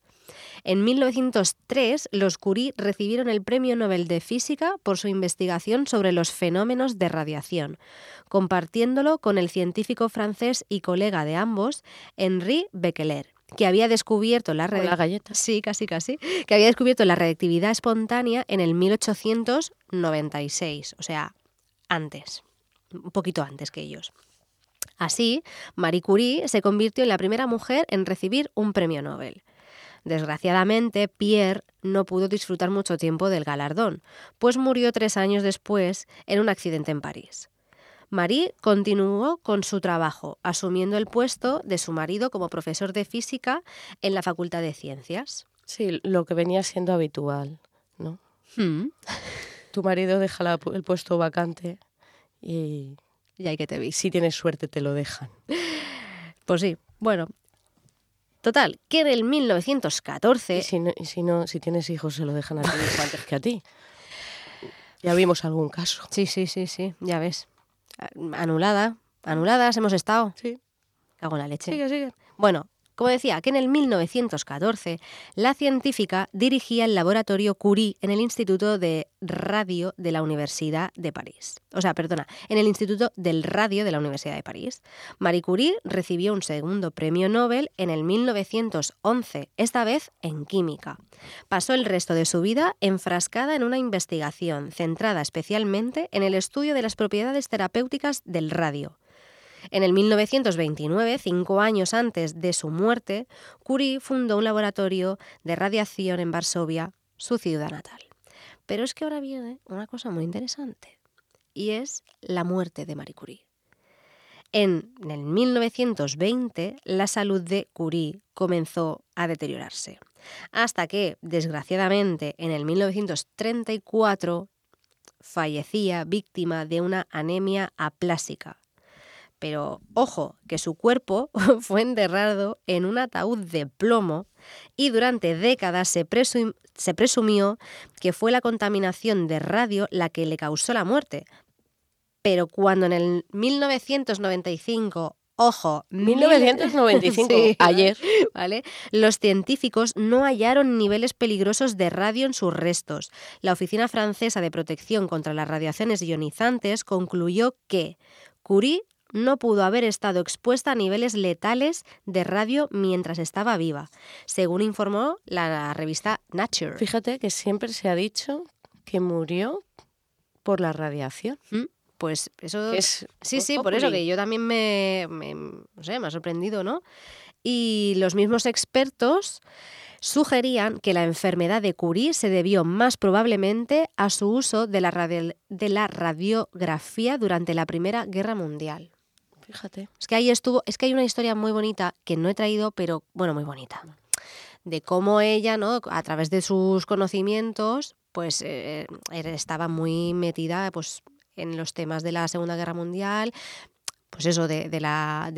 En 1903, los Curie recibieron el Premio Nobel de Física por su investigación sobre los fenómenos de radiación, compartiéndolo con el científico francés y colega de ambos, Henri Becquerel, que había descubierto la radi- la galleta. Sí, casi, casi. Que había descubierto la reactividad espontánea en el 1896, o sea, antes, un poquito antes que ellos. Así, Marie Curie se convirtió en la primera mujer en recibir un premio Nobel. Desgraciadamente, Pierre no pudo disfrutar mucho tiempo del galardón, pues murió tres años después en un accidente en París. Marie continuó con su trabajo, asumiendo el puesto de su marido como profesor de física en la Facultad de Ciencias. Sí, lo que venía siendo habitual, ¿no? Hmm. Tu marido deja la- el puesto vacante y Y ahí que te vi. si tienes suerte te lo dejan. Pues sí, bueno. Total, que en el 1914... Y si no, si, no, si tienes hijos se lo dejan a ti antes que a ti. Ya vimos algún caso. Sí, sí, sí, sí, ya ves. Anulada, anuladas hemos estado. Sí. Cago en la leche. Sigue, sigue. Bueno, como decía, que en el 1914 la científica dirigía el laboratorio Curie en el Instituto de Radio de la Universidad de París. O sea, perdona, en el Instituto del Radio de la Universidad de París. Marie Curie recibió un segundo premio Nobel en el 1911, esta vez en química. Pasó el resto de su vida enfrascada en una investigación centrada especialmente en el estudio de las propiedades terapéuticas del radio. En el 1929, cinco años antes de su muerte, Curie fundó un laboratorio de radiación en Varsovia, su ciudad natal. Pero es que ahora viene una cosa muy interesante, y es la muerte de Marie Curie. En el 1920, la salud de Curie comenzó a deteriorarse, hasta que, desgraciadamente, en el 1934 fallecía víctima de una anemia aplásica, pero ojo, que su cuerpo fue enterrado en un ataúd de plomo y durante décadas se, se, presumió que fue la contaminación de radio la que le causó la muerte. Pero cuando en el 1995 Ojo, 1995, ayer, ¿vale? Los científicos no hallaron niveles peligrosos de radio en sus restos. La Oficina Francesa de Protección contra las Radiaciones Ionizantes concluyó que Curie no pudo haber estado expuesta a niveles letales de radio mientras estaba viva, según informó la revista Nature. Fíjate que siempre se ha dicho que murió por la radiación. ¿Mm? Pues eso es sí, sí, por eso que yo también me, me, no sé, me ha sorprendido, ¿no? Y los mismos expertos sugerían que la enfermedad de Curie se debió más probablemente a su uso de la, de la radiografía durante la Primera Guerra Mundial. Es que ahí estuvo, es que hay una historia muy bonita que no he traído, pero bueno, muy bonita. De cómo ella, ¿no? A través de sus conocimientos, pues eh, estaba muy metida pues, en los temas de la Segunda Guerra Mundial, pues eso, de,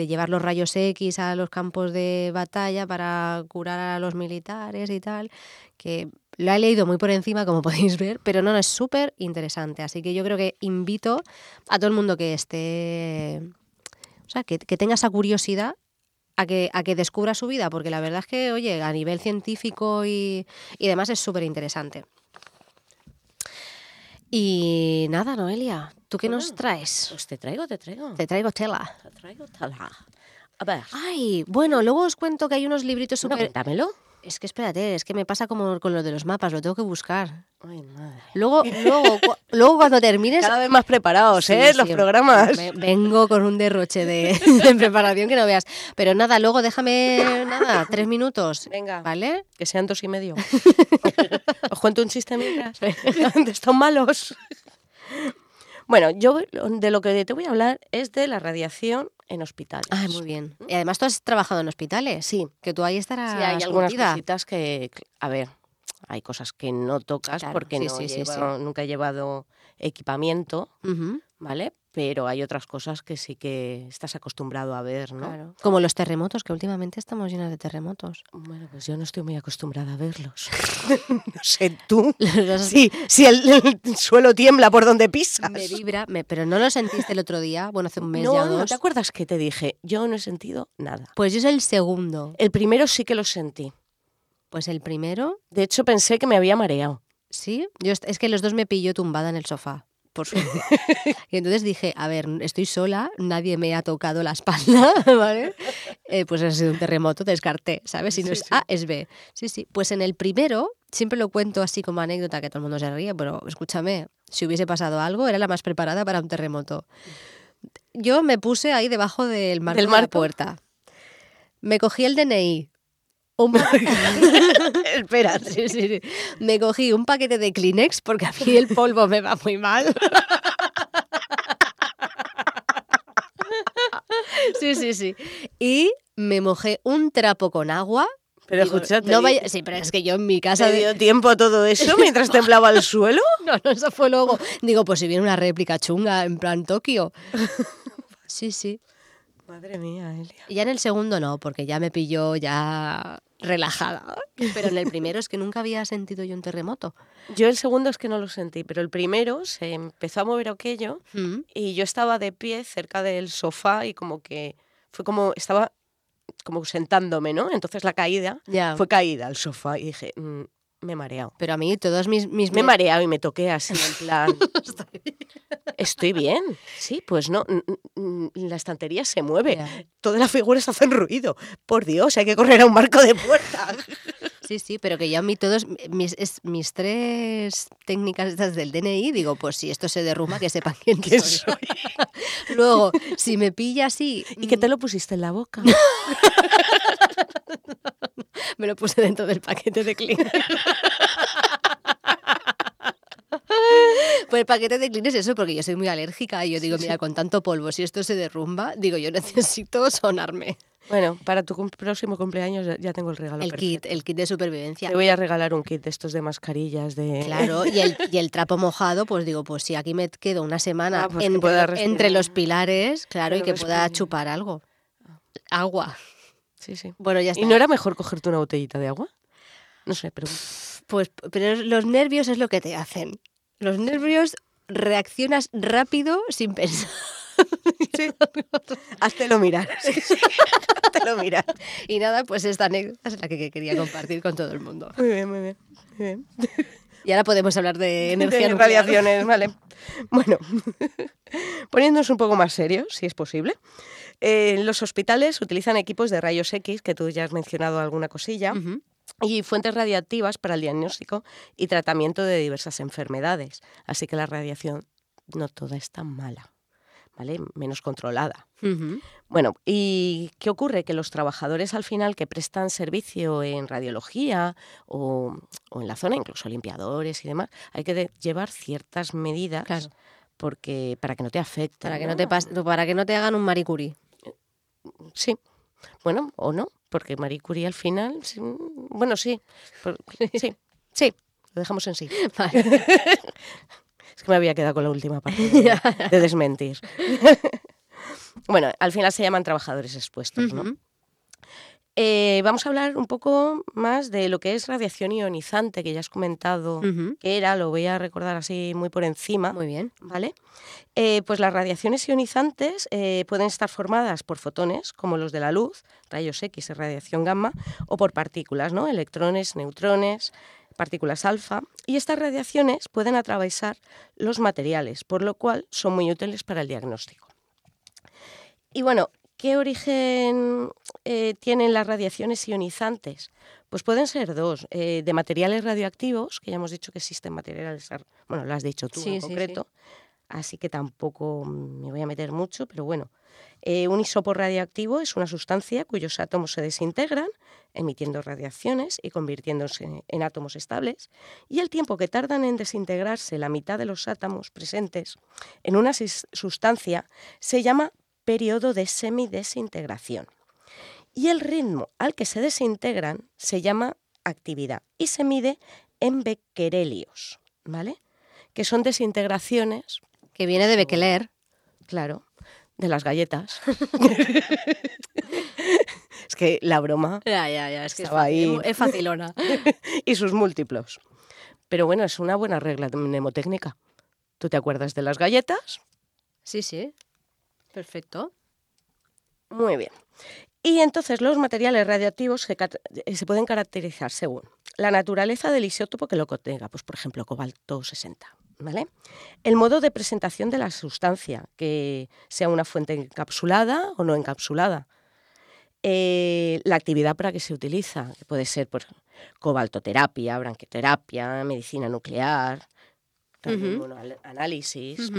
llevar los rayos X a los campos de batalla para curar a los militares y tal, que lo he leído muy por encima, como podéis ver, pero no, no es súper interesante. Así que yo creo que invito a todo el mundo que esté sea, que, tenga esa curiosidad a que, a que descubra su vida, porque la verdad es que, oye, a nivel científico y, y demás es súper interesante. Y nada, Noelia, ¿tú qué nos traes? Pues te traigo, te traigo. Te traigo tela. Te traigo tela. A ver. Ay, bueno, luego os cuento que hay unos libritos súper... dámelo. Es que espérate, es que me pasa como con lo de los mapas, lo tengo que buscar. Ay, madre. Luego, luego, luego cuando termines. Cada vez más preparados, ¿eh? los programas. vengo con un derroche de, preparación que no veas. Pero nada, luego déjame, nada, tres minutos. Venga. ¿Vale? Que sean dos y medio. Os cuento un chiste mientras. Están malos. Bueno, yo de lo que te voy a hablar es de la radiación en hospitales. Ah, muy bien. Y además tú has trabajado en hospitales. Sí. Que tú ahí estarás. Sí, hay algunas cositas que, a ver, hay cosas que no tocas porque no nunca he llevado equipamiento, ¿vale? Pero hay otras cosas que sí que estás acostumbrado a ver, ¿no? Claro. Como los terremotos, que últimamente estamos llenos de terremotos. Bueno, pues yo no estoy muy acostumbrada a verlos. no sé tú. sí, si el, suelo tiembla por donde pisas. Me vibra, pero no lo sentiste el otro día, bueno, hace un mes no, ya dos. ¿No te acuerdas que te dije? Yo no he sentido nada. Pues yo es el segundo. El primero sí que lo sentí. Pues el primero. De hecho, pensé que me había mareado. Sí, yo, es que los dos me pilló tumbada en el sofá. Por suerte. y entonces dije, a ver, estoy sola, nadie me ha tocado la espalda, ¿vale? Eh, pues ha sido un terremoto, descarté, ¿sabes? Si no es A, es B. Sí, sí. Pues en el primero, siempre lo cuento así como anécdota, que todo el mundo se ríe, pero escúchame, si hubiese pasado algo, era la más preparada para un terremoto. Yo me puse ahí debajo del marco, ¿Del de la puerta. Me cogí el DNI, Espera, Me cogí un paquete de Kleenex porque a mí el polvo me va muy mal. Sí, sí, sí. Y me mojé un trapo con agua. Pero escúchate. No vaya... Sí, pero es que yo en mi casa. ¿Te dio tiempo a todo eso mientras temblaba el suelo? No, no, eso fue luego. Digo, pues si viene una réplica chunga en plan Tokio. Sí, sí. Madre mía, Elia. Y ya en el segundo no, porque ya me pilló ya relajada. Pero en el primero es que nunca había sentido yo un terremoto. Yo el segundo es que no lo sentí, pero el primero se empezó a mover aquello Mm. y yo estaba de pie cerca del sofá y como que fue como estaba como sentándome, ¿no? Entonces la caída Ya. fue caída al sofá y dije, "Mm, me he mareado. Pero a mí todos mis... mis Me he mareado y me toqué así en plan, estoy bien. Sí, pues no, la estantería se mueve. Ya. Todas las figuras hacen ruido. Por Dios, hay que correr a un marco de puerta. Sí, sí, pero que ya a mí todos mis, es- mis tres técnicas estas del DNI, digo, pues si esto se derrumba, que sepan quién ¿Quién soy. Luego, si me pilla así... ¿Y qué te lo pusiste en la boca? Me lo puse dentro del paquete de Kleenex. Pues el paquete de Kleenex es eso, porque yo soy muy alérgica y yo digo, mira, con tanto polvo, si esto se derrumba, digo, yo necesito sonarme. Bueno, para tu cum- próximo cumpleaños ya- tengo el regalo. El perfecto. kit, el kit de supervivencia. Te voy a regalar un kit de estos de mascarillas de... Claro, y el, y el trapo mojado, pues digo, pues si aquí me quedo una semana Ah, pues entre, los pilares, claro, y Que pueda chupar algo. Agua. Sí, sí. Bueno, ya está. ¿Y no era mejor cogerte una botellita de agua? No sé, pero... Pues, pero los nervios es lo que te hacen. Los nervios reaccionas rápido sin pensar. Sí. Háztelo mirar. Háztelo mirar. Y nada, pues esta anécdota es la que quería compartir con todo el mundo. Muy bien, muy bien. Muy bien. Y ahora podemos hablar de energía de nuclear. radiaciones, vale. Bueno, poniéndonos un poco más serios, si es posible. eh, los hospitales utilizan equipos de rayos X, que tú ya has mencionado alguna cosilla, y fuentes radiactivas para el diagnóstico y tratamiento de diversas enfermedades. Así que la radiación no toda es tan mala, ¿vale? Menos controlada. Bueno, ¿y qué ocurre? Que los trabajadores al final que prestan servicio en radiología o, o en la zona, incluso limpiadores y demás, hay que de- llevar ciertas medidas Claro. porque para que no te afecte. Para que no te para que no te hagan un Marie Sí. Bueno, o no, porque Marie Curie al final, sí, mm, bueno, sí, sí, sí, lo dejamos en sí. Vale. Es que me había quedado con la última parte de, de desmentir. bueno, al final se llaman trabajadores expuestos, ¿no? Eh, vamos a hablar un poco más de lo que es radiación ionizante, que ya has comentado que era, lo voy a recordar así muy por encima. Muy bien. ¿Vale? Eh, pues las radiaciones ionizantes eh, pueden estar formadas por fotones, como los de la luz, rayos X y radiación gamma, o por partículas, ¿no? electrones, neutrones, partículas alfa. Y estas radiaciones pueden atravesar los materiales, por lo cual son muy útiles para el diagnóstico. Y bueno, ¿qué origen eh, tienen las radiaciones ionizantes? Pues pueden ser dos, eh, de materiales radioactivos, que ya hemos dicho que existen materiales, bueno, lo has dicho tú Sí, en sí, sí. concreto, así que tampoco me voy a meter mucho, pero bueno. Eh, un isópo radioactivo es una sustancia cuyos átomos se desintegran, emitiendo radiaciones y convirtiéndose en átomos estables, y el tiempo que tardan en desintegrarse la mitad de los átomos presentes en una sustancia se llama periodo de semidesintegración. Y el ritmo al que se desintegran se llama actividad y se mide en becquerelios, ¿vale? Que son desintegraciones, Que viene de Bekeler. claro, de las galletas. es que la broma Ya, ya, ya. Es que es, Estaba fácil, ahí. es facilona. y sus múltiplos. Pero bueno, es una buena regla mnemotécnica. ¿Tú te acuerdas de las galletas? Sí, sí. Perfecto. Muy bien. Y entonces los materiales radioactivos se, eh, se pueden caracterizar según la naturaleza del isótopo que lo contenga, pues por ejemplo cobalto 60, ¿vale? El modo de presentación de la sustancia, que sea una fuente encapsulada o no encapsulada. Eh, la actividad para que se utiliza, que puede ser por cobaltoterapia, branquioterapia, medicina nuclear, también, bueno, análisis.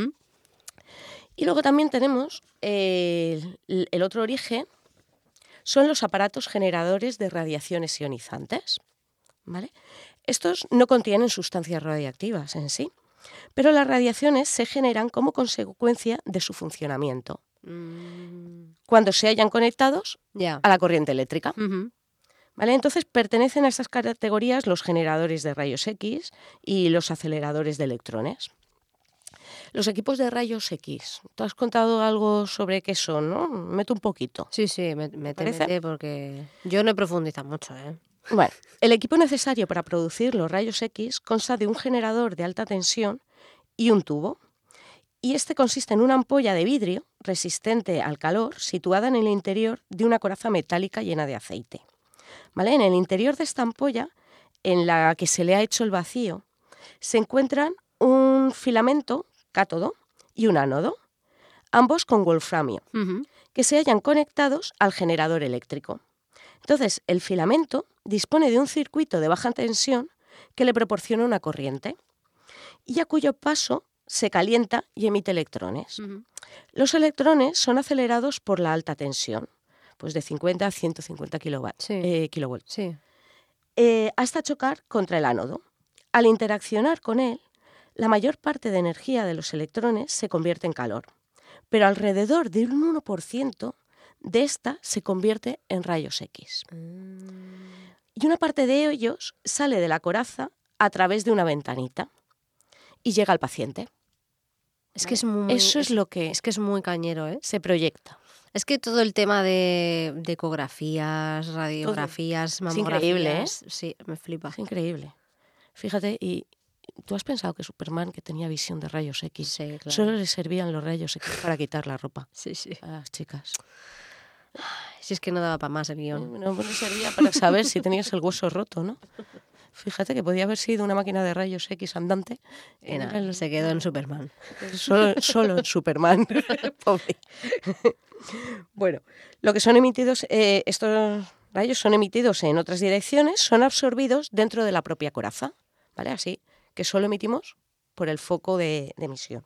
Y luego también tenemos eh, el, el otro origen, son los aparatos generadores de radiaciones ionizantes. ¿vale? Estos no contienen sustancias radiactivas en sí, pero las radiaciones se generan como consecuencia de su funcionamiento, Mm, cuando se hayan conectados a la corriente eléctrica. ¿vale? Entonces pertenecen a estas categorías los generadores de rayos X y los aceleradores de electrones. Los equipos de rayos X. Tú has contado algo sobre qué son, ¿no? Meto un poquito. Sí, sí, me, mete, porque yo no he profundizado mucho, ¿eh? Bueno, el equipo necesario para producir los rayos X consta de un generador de alta tensión y un tubo. Y este consiste en una ampolla de vidrio resistente al calor situada en el interior de una coraza metálica llena de aceite. ¿Vale? En el interior de esta ampolla, en la que se le ha hecho el vacío, se encuentran un filamento cátodo y un ánodo, ambos con wolframio, que se hallan conectados al generador eléctrico. Entonces, el filamento dispone de un circuito de baja tensión que le proporciona una corriente y a cuyo paso se calienta y emite electrones. Los electrones son acelerados por la alta tensión, pues de 50 a 150 eh, kilovolts, eh, hasta chocar contra el ánodo. Al interaccionar con él, la mayor parte de energía de los electrones se convierte en calor, pero alrededor de un 1% de esta se convierte en rayos X. Mm. Y una parte de ellos sale de la coraza a través de una ventanita y llega al paciente. Es que es muy, Eso es, lo que es que es muy cañero, ¿eh? Se proyecta. Es que todo el tema de, ecografías, radiografías, mamografías, es increíble, ¿eh? Sí, me flipa. Es increíble. Fíjate, y tú has pensado que Superman, que tenía visión de rayos X, solo le servían los rayos X para quitar la ropa sí, sí. a las chicas. Si es que no daba para más el guion. No, no servía para saber si tenías el hueso roto, ¿no? Fíjate que podía haber sido una máquina de rayos X andante. se quedó en Superman. Solo, en Superman. Pobre. bueno, lo que son emitidos, eh, estos rayos son emitidos en otras direcciones, son absorbidos dentro de la propia coraza. ¿Vale? Así que solo emitimos por el foco de, emisión.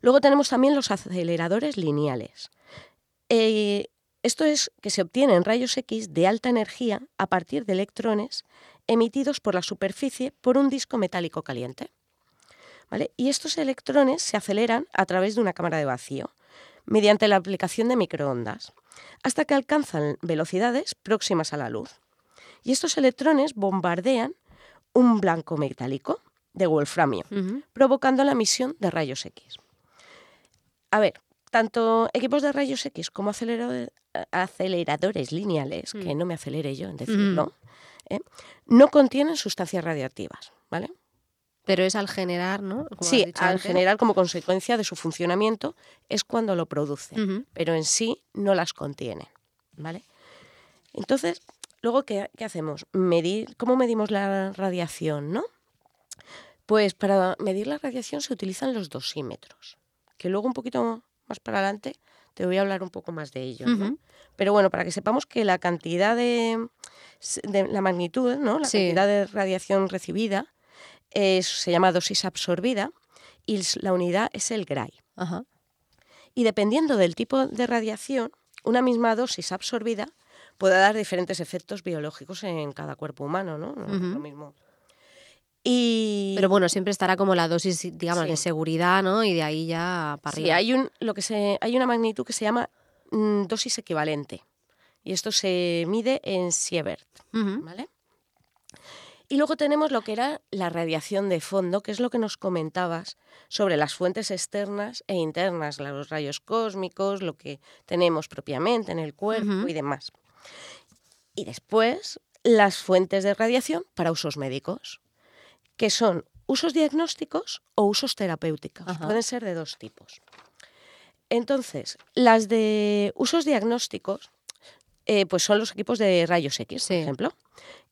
Luego tenemos también los aceleradores lineales. Eh, esto es que se obtienen rayos X de alta energía a partir de electrones emitidos por la superficie por un disco metálico caliente. ¿Vale? Y estos electrones se aceleran a través de una cámara de vacío, mediante la aplicación de microondas, hasta que alcanzan velocidades próximas a la luz. Y estos electrones bombardean un blanco metálico de wolframio, provocando la emisión de rayos X. A ver, tanto equipos de rayos X como aceleradores lineales, que mm. no me acelere yo en decirlo, ¿eh? no contienen sustancias radiactivas, ¿vale? Pero es al generar, ¿no? sí, al generar como consecuencia de su funcionamiento es cuando lo produce, pero en sí no las contiene, ¿vale? Entonces, luego, ¿qué, hacemos? Medir, ¿Cómo medimos la radiación, no? Pues para medir la radiación se utilizan los dosímetros, que luego un poquito más para adelante te voy a hablar un poco más de ello. Pero bueno, para que sepamos que la cantidad de, la magnitud, ¿no? la cantidad de radiación recibida se llama dosis absorbida y la unidad es el Gray. Y dependiendo del tipo de radiación, una misma dosis absorbida puede dar diferentes efectos biológicos en cada cuerpo humano, ¿no? lo mismo pero bueno, siempre estará como la dosis, digamos, de seguridad, ¿no? Y de ahí ya para arriba. Sí, hay, un, lo que se, hay una magnitud que se llama mm, dosis equivalente. Y esto se mide en Sievert, ¿vale? Y luego tenemos lo que era la radiación de fondo, que es lo que nos comentabas sobre las fuentes externas e internas, los rayos cósmicos, lo que tenemos propiamente en el cuerpo y demás. Y después las fuentes de radiación para usos médicos que son usos diagnósticos o usos terapéuticos. Pueden ser de dos tipos. Entonces, las de usos diagnósticos, eh, pues son los equipos de rayos X, por ejemplo,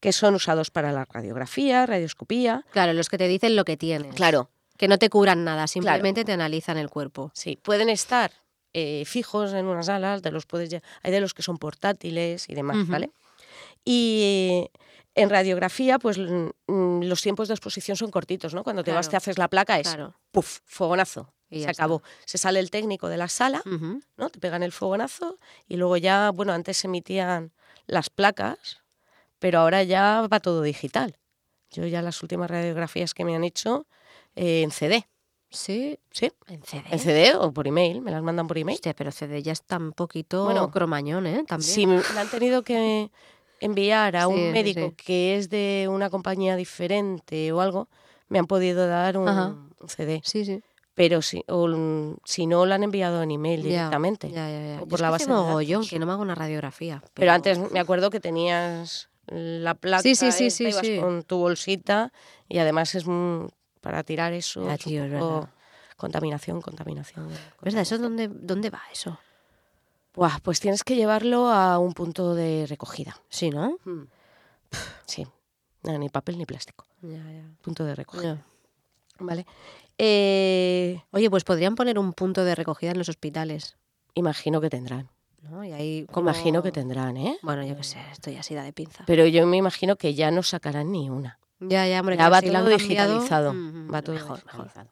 que son usados para la radiografía, radioscopía. Claro, los que te dicen lo que tienes. Claro. Que no te curan nada, simplemente te analizan el cuerpo. Sí, pueden estar eh, fijos en unas alas, de los puedes, hay de los que son portátiles y demás, ¿vale? Y en radiografía, pues mm, los tiempos de exposición son cortitos, ¿no? Cuando te vas, te haces la placa, es ¡puf! fogonazo. Y se acabó. Se sale el técnico de la sala, ¿no? Te pegan el fogonazo y luego ya, bueno, antes se emitían las placas, pero ahora ya va todo digital. Yo ya las últimas radiografías que me han hecho eh, en CD. Sí, sí. ¿En CD? En CD o por email, me las mandan por email. Hostia, pero CD ya está un poquito bueno, cromañón, ¿eh? También. Sí, me han tenido que enviar a un médico que es de una compañía diferente o algo, me han podido dar un, CD. Sí, sí. pero si, si no lo han enviado en email directamente. Ya, por la base que no me hago una radiografía. Pero... antes me acuerdo que tenías la placa sí, sí, sí, sí, con tu bolsita y además es para tirar eso contaminación, contaminación. ¿Verdad? ¿Eso dónde, dónde va eso? Buah, pues tienes que llevarlo a un punto de recogida. Sí, ¿no? Hmm. Sí. ni papel ni plástico. Ya, ya. Punto de recogida. ¿Vale? Eh, Oye, pues podrían poner un punto de recogida en los hospitales. Imagino que tendrán. ¿no? Y ahí Imagino que tendrán, ¿eh? Bueno, yo qué sé, estoy así de pinza. Pero yo me imagino que ya no sacarán ni una. Ya, ya, hombre. Ya va todo digitalizado. va todo mejor, digitalizado.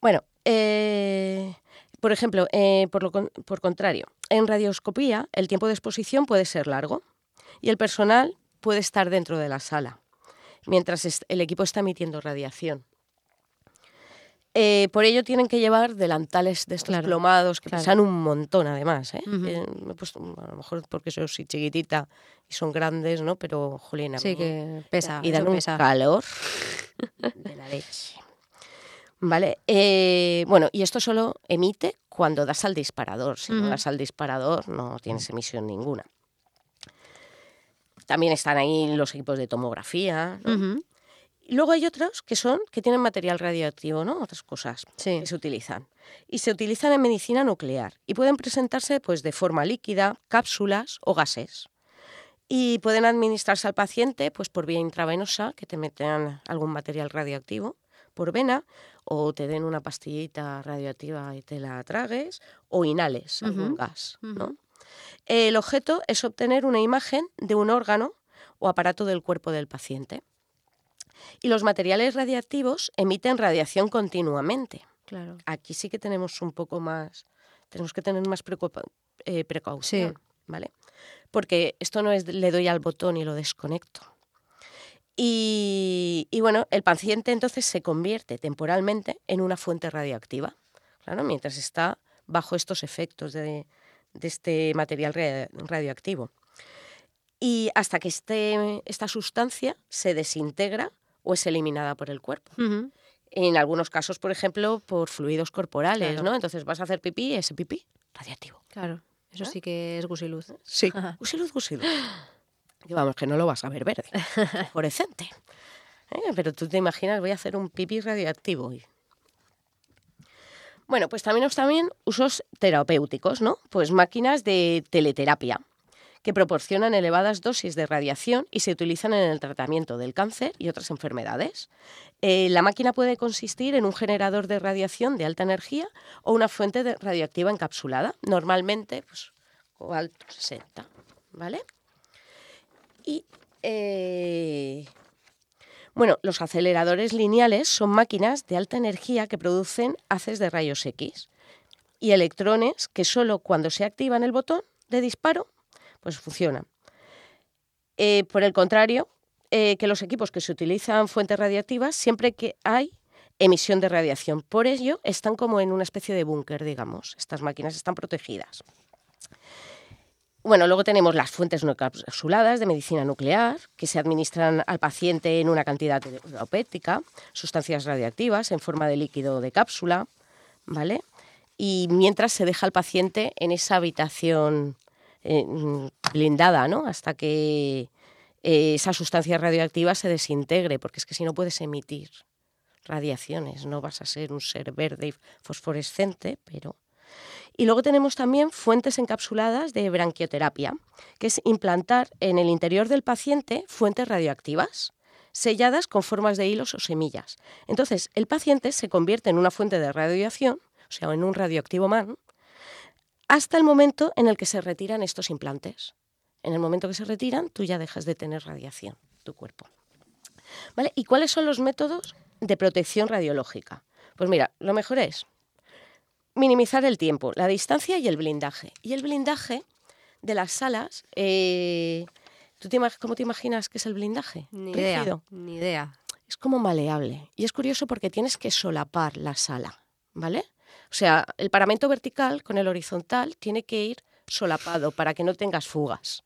Bueno, eh, por ejemplo, eh, por, lo por contrario, en radioscopía el tiempo de exposición puede ser largo y el personal puede estar dentro de la sala mientras el equipo está emitiendo radiación. Eh, por ello tienen que llevar delantales de estos plomados que pesan un montón además. ¿eh? eh me he puesto, a lo mejor porque soy chiquitita y son grandes, ¿no? Pero, Juliana, sí que pesa. Y dan un calor de la leche. Vale, eh, bueno, y esto solo emite cuando das al disparador. Si no das al disparador, no tienes emisión ninguna. También están ahí los equipos de tomografía. Y luego hay otros que son que tienen material radioactivo, ¿no? Otras cosas que se utilizan. Y se utilizan en medicina nuclear y pueden presentarse pues de forma líquida, cápsulas o gases. Y pueden administrarse al paciente pues por vía intravenosa, que te meten algún material radioactivo por vena o te den una pastillita radioactiva y te la tragues o inhales algún gas, ¿no? El objeto es obtener una imagen de un órgano o aparato del cuerpo del paciente. Y los materiales radiactivos emiten radiación continuamente. Claro. Aquí sí que tenemos un poco más, tenemos que tener más eh, precaución, ¿vale? Porque esto no es le doy al botón y lo desconecto. Y, bueno, el paciente entonces se convierte temporalmente en una fuente radioactiva, claro, mientras está bajo estos efectos de, este material radioactivo. Y hasta que este, esta sustancia se desintegra o es eliminada por el cuerpo. En algunos casos, por ejemplo, por fluidos corporales, ¿no? Entonces vas a hacer pipí y ese pipí radiactivo. Claro, eso ¿Eh? sí que es gusiluz. Sí, gusiluz, gusiluz. Vamos, que no lo vas a ver verde, fluorescente. ¿Eh? Pero tú te imaginas, voy a hacer un pipí radioactivo. Bueno, pues también también usos terapéuticos, ¿no? Pues máquinas de teleterapia que proporcionan elevadas dosis de radiación y se utilizan en el tratamiento del cáncer y otras enfermedades. Eh, la máquina puede consistir en un generador de radiación de alta energía o una fuente de radioactiva encapsulada, normalmente pues, alto 60, ¿vale? Y eh, bueno, los aceleradores lineales son máquinas de alta energía que producen haces de rayos X y electrones que solo cuando se activan el botón de disparo pues funciona. Eh, por el contrario, eh, que los equipos que se utilizan fuentes radiactivas, siempre que hay emisión de radiación. Por ello, están como en una especie de búnker, digamos. Estas máquinas están protegidas. Bueno, luego tenemos las fuentes no encapsuladas de medicina nuclear, que se administran al paciente en una cantidad terapéutica, sustancias radiactivas en forma de líquido de cápsula, ¿vale? Y mientras se deja al paciente en esa habitación eh, blindada, ¿no? Hasta que eh, esa sustancia radioactiva se desintegre, porque es que si no puedes emitir radiaciones, no vas a ser un ser verde y fosforescente, pero... Y luego tenemos también fuentes encapsuladas de branquioterapia, que es implantar en el interior del paciente fuentes radioactivas selladas con formas de hilos o semillas. Entonces, el paciente se convierte en una fuente de radiación, o sea, en un radioactivo man, hasta el momento en el que se retiran estos implantes. En el momento que se retiran, tú ya dejas de tener radiación, tu cuerpo. ¿Vale? ¿Y cuáles son los métodos de protección radiológica? Pues mira, lo mejor es minimizar el tiempo, la distancia y el blindaje. Y el blindaje de las salas, eh, ¿tú te, ¿cómo te imaginas que es el blindaje? Ni idea, ni idea. Es como maleable. Y es curioso porque tienes que solapar la sala, ¿vale? O sea, el paramento vertical con el horizontal tiene que ir solapado para que no tengas fugas.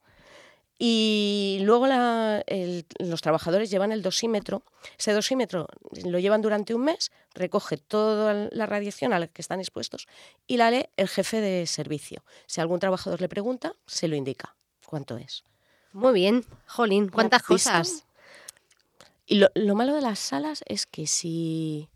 Y luego los trabajadores llevan el dosímetro. Ese dosímetro lo llevan durante un mes, recoge toda la radiación a la que están expuestos y la lee el jefe de servicio. Si algún trabajador le pregunta, se lo indica cuánto es. Muy bien, Jolín, cuántas cosas. Y lo, lo malo de las salas es que si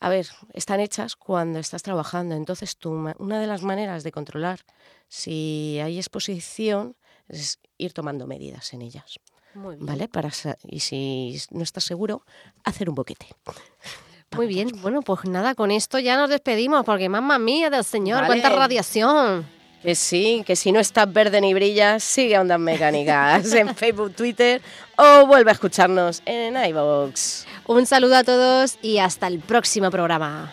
a ver, están hechas cuando estás trabajando. Entonces, tú, una de las maneras de controlar si hay exposición es ir tomando medidas en ellas. ¿Vale? Para, y si no estás seguro, hacer un boquete. Muy bien, bueno, pues nada, con esto ya nos despedimos, porque mamá mía del señor, cuánta radiación. Que sí, que si no estás verde ni brilla, sigue Ondas Mecánicas en Facebook, Twitter o vuelve a escucharnos en iVoox. Un saludo a todos y hasta el próximo programa.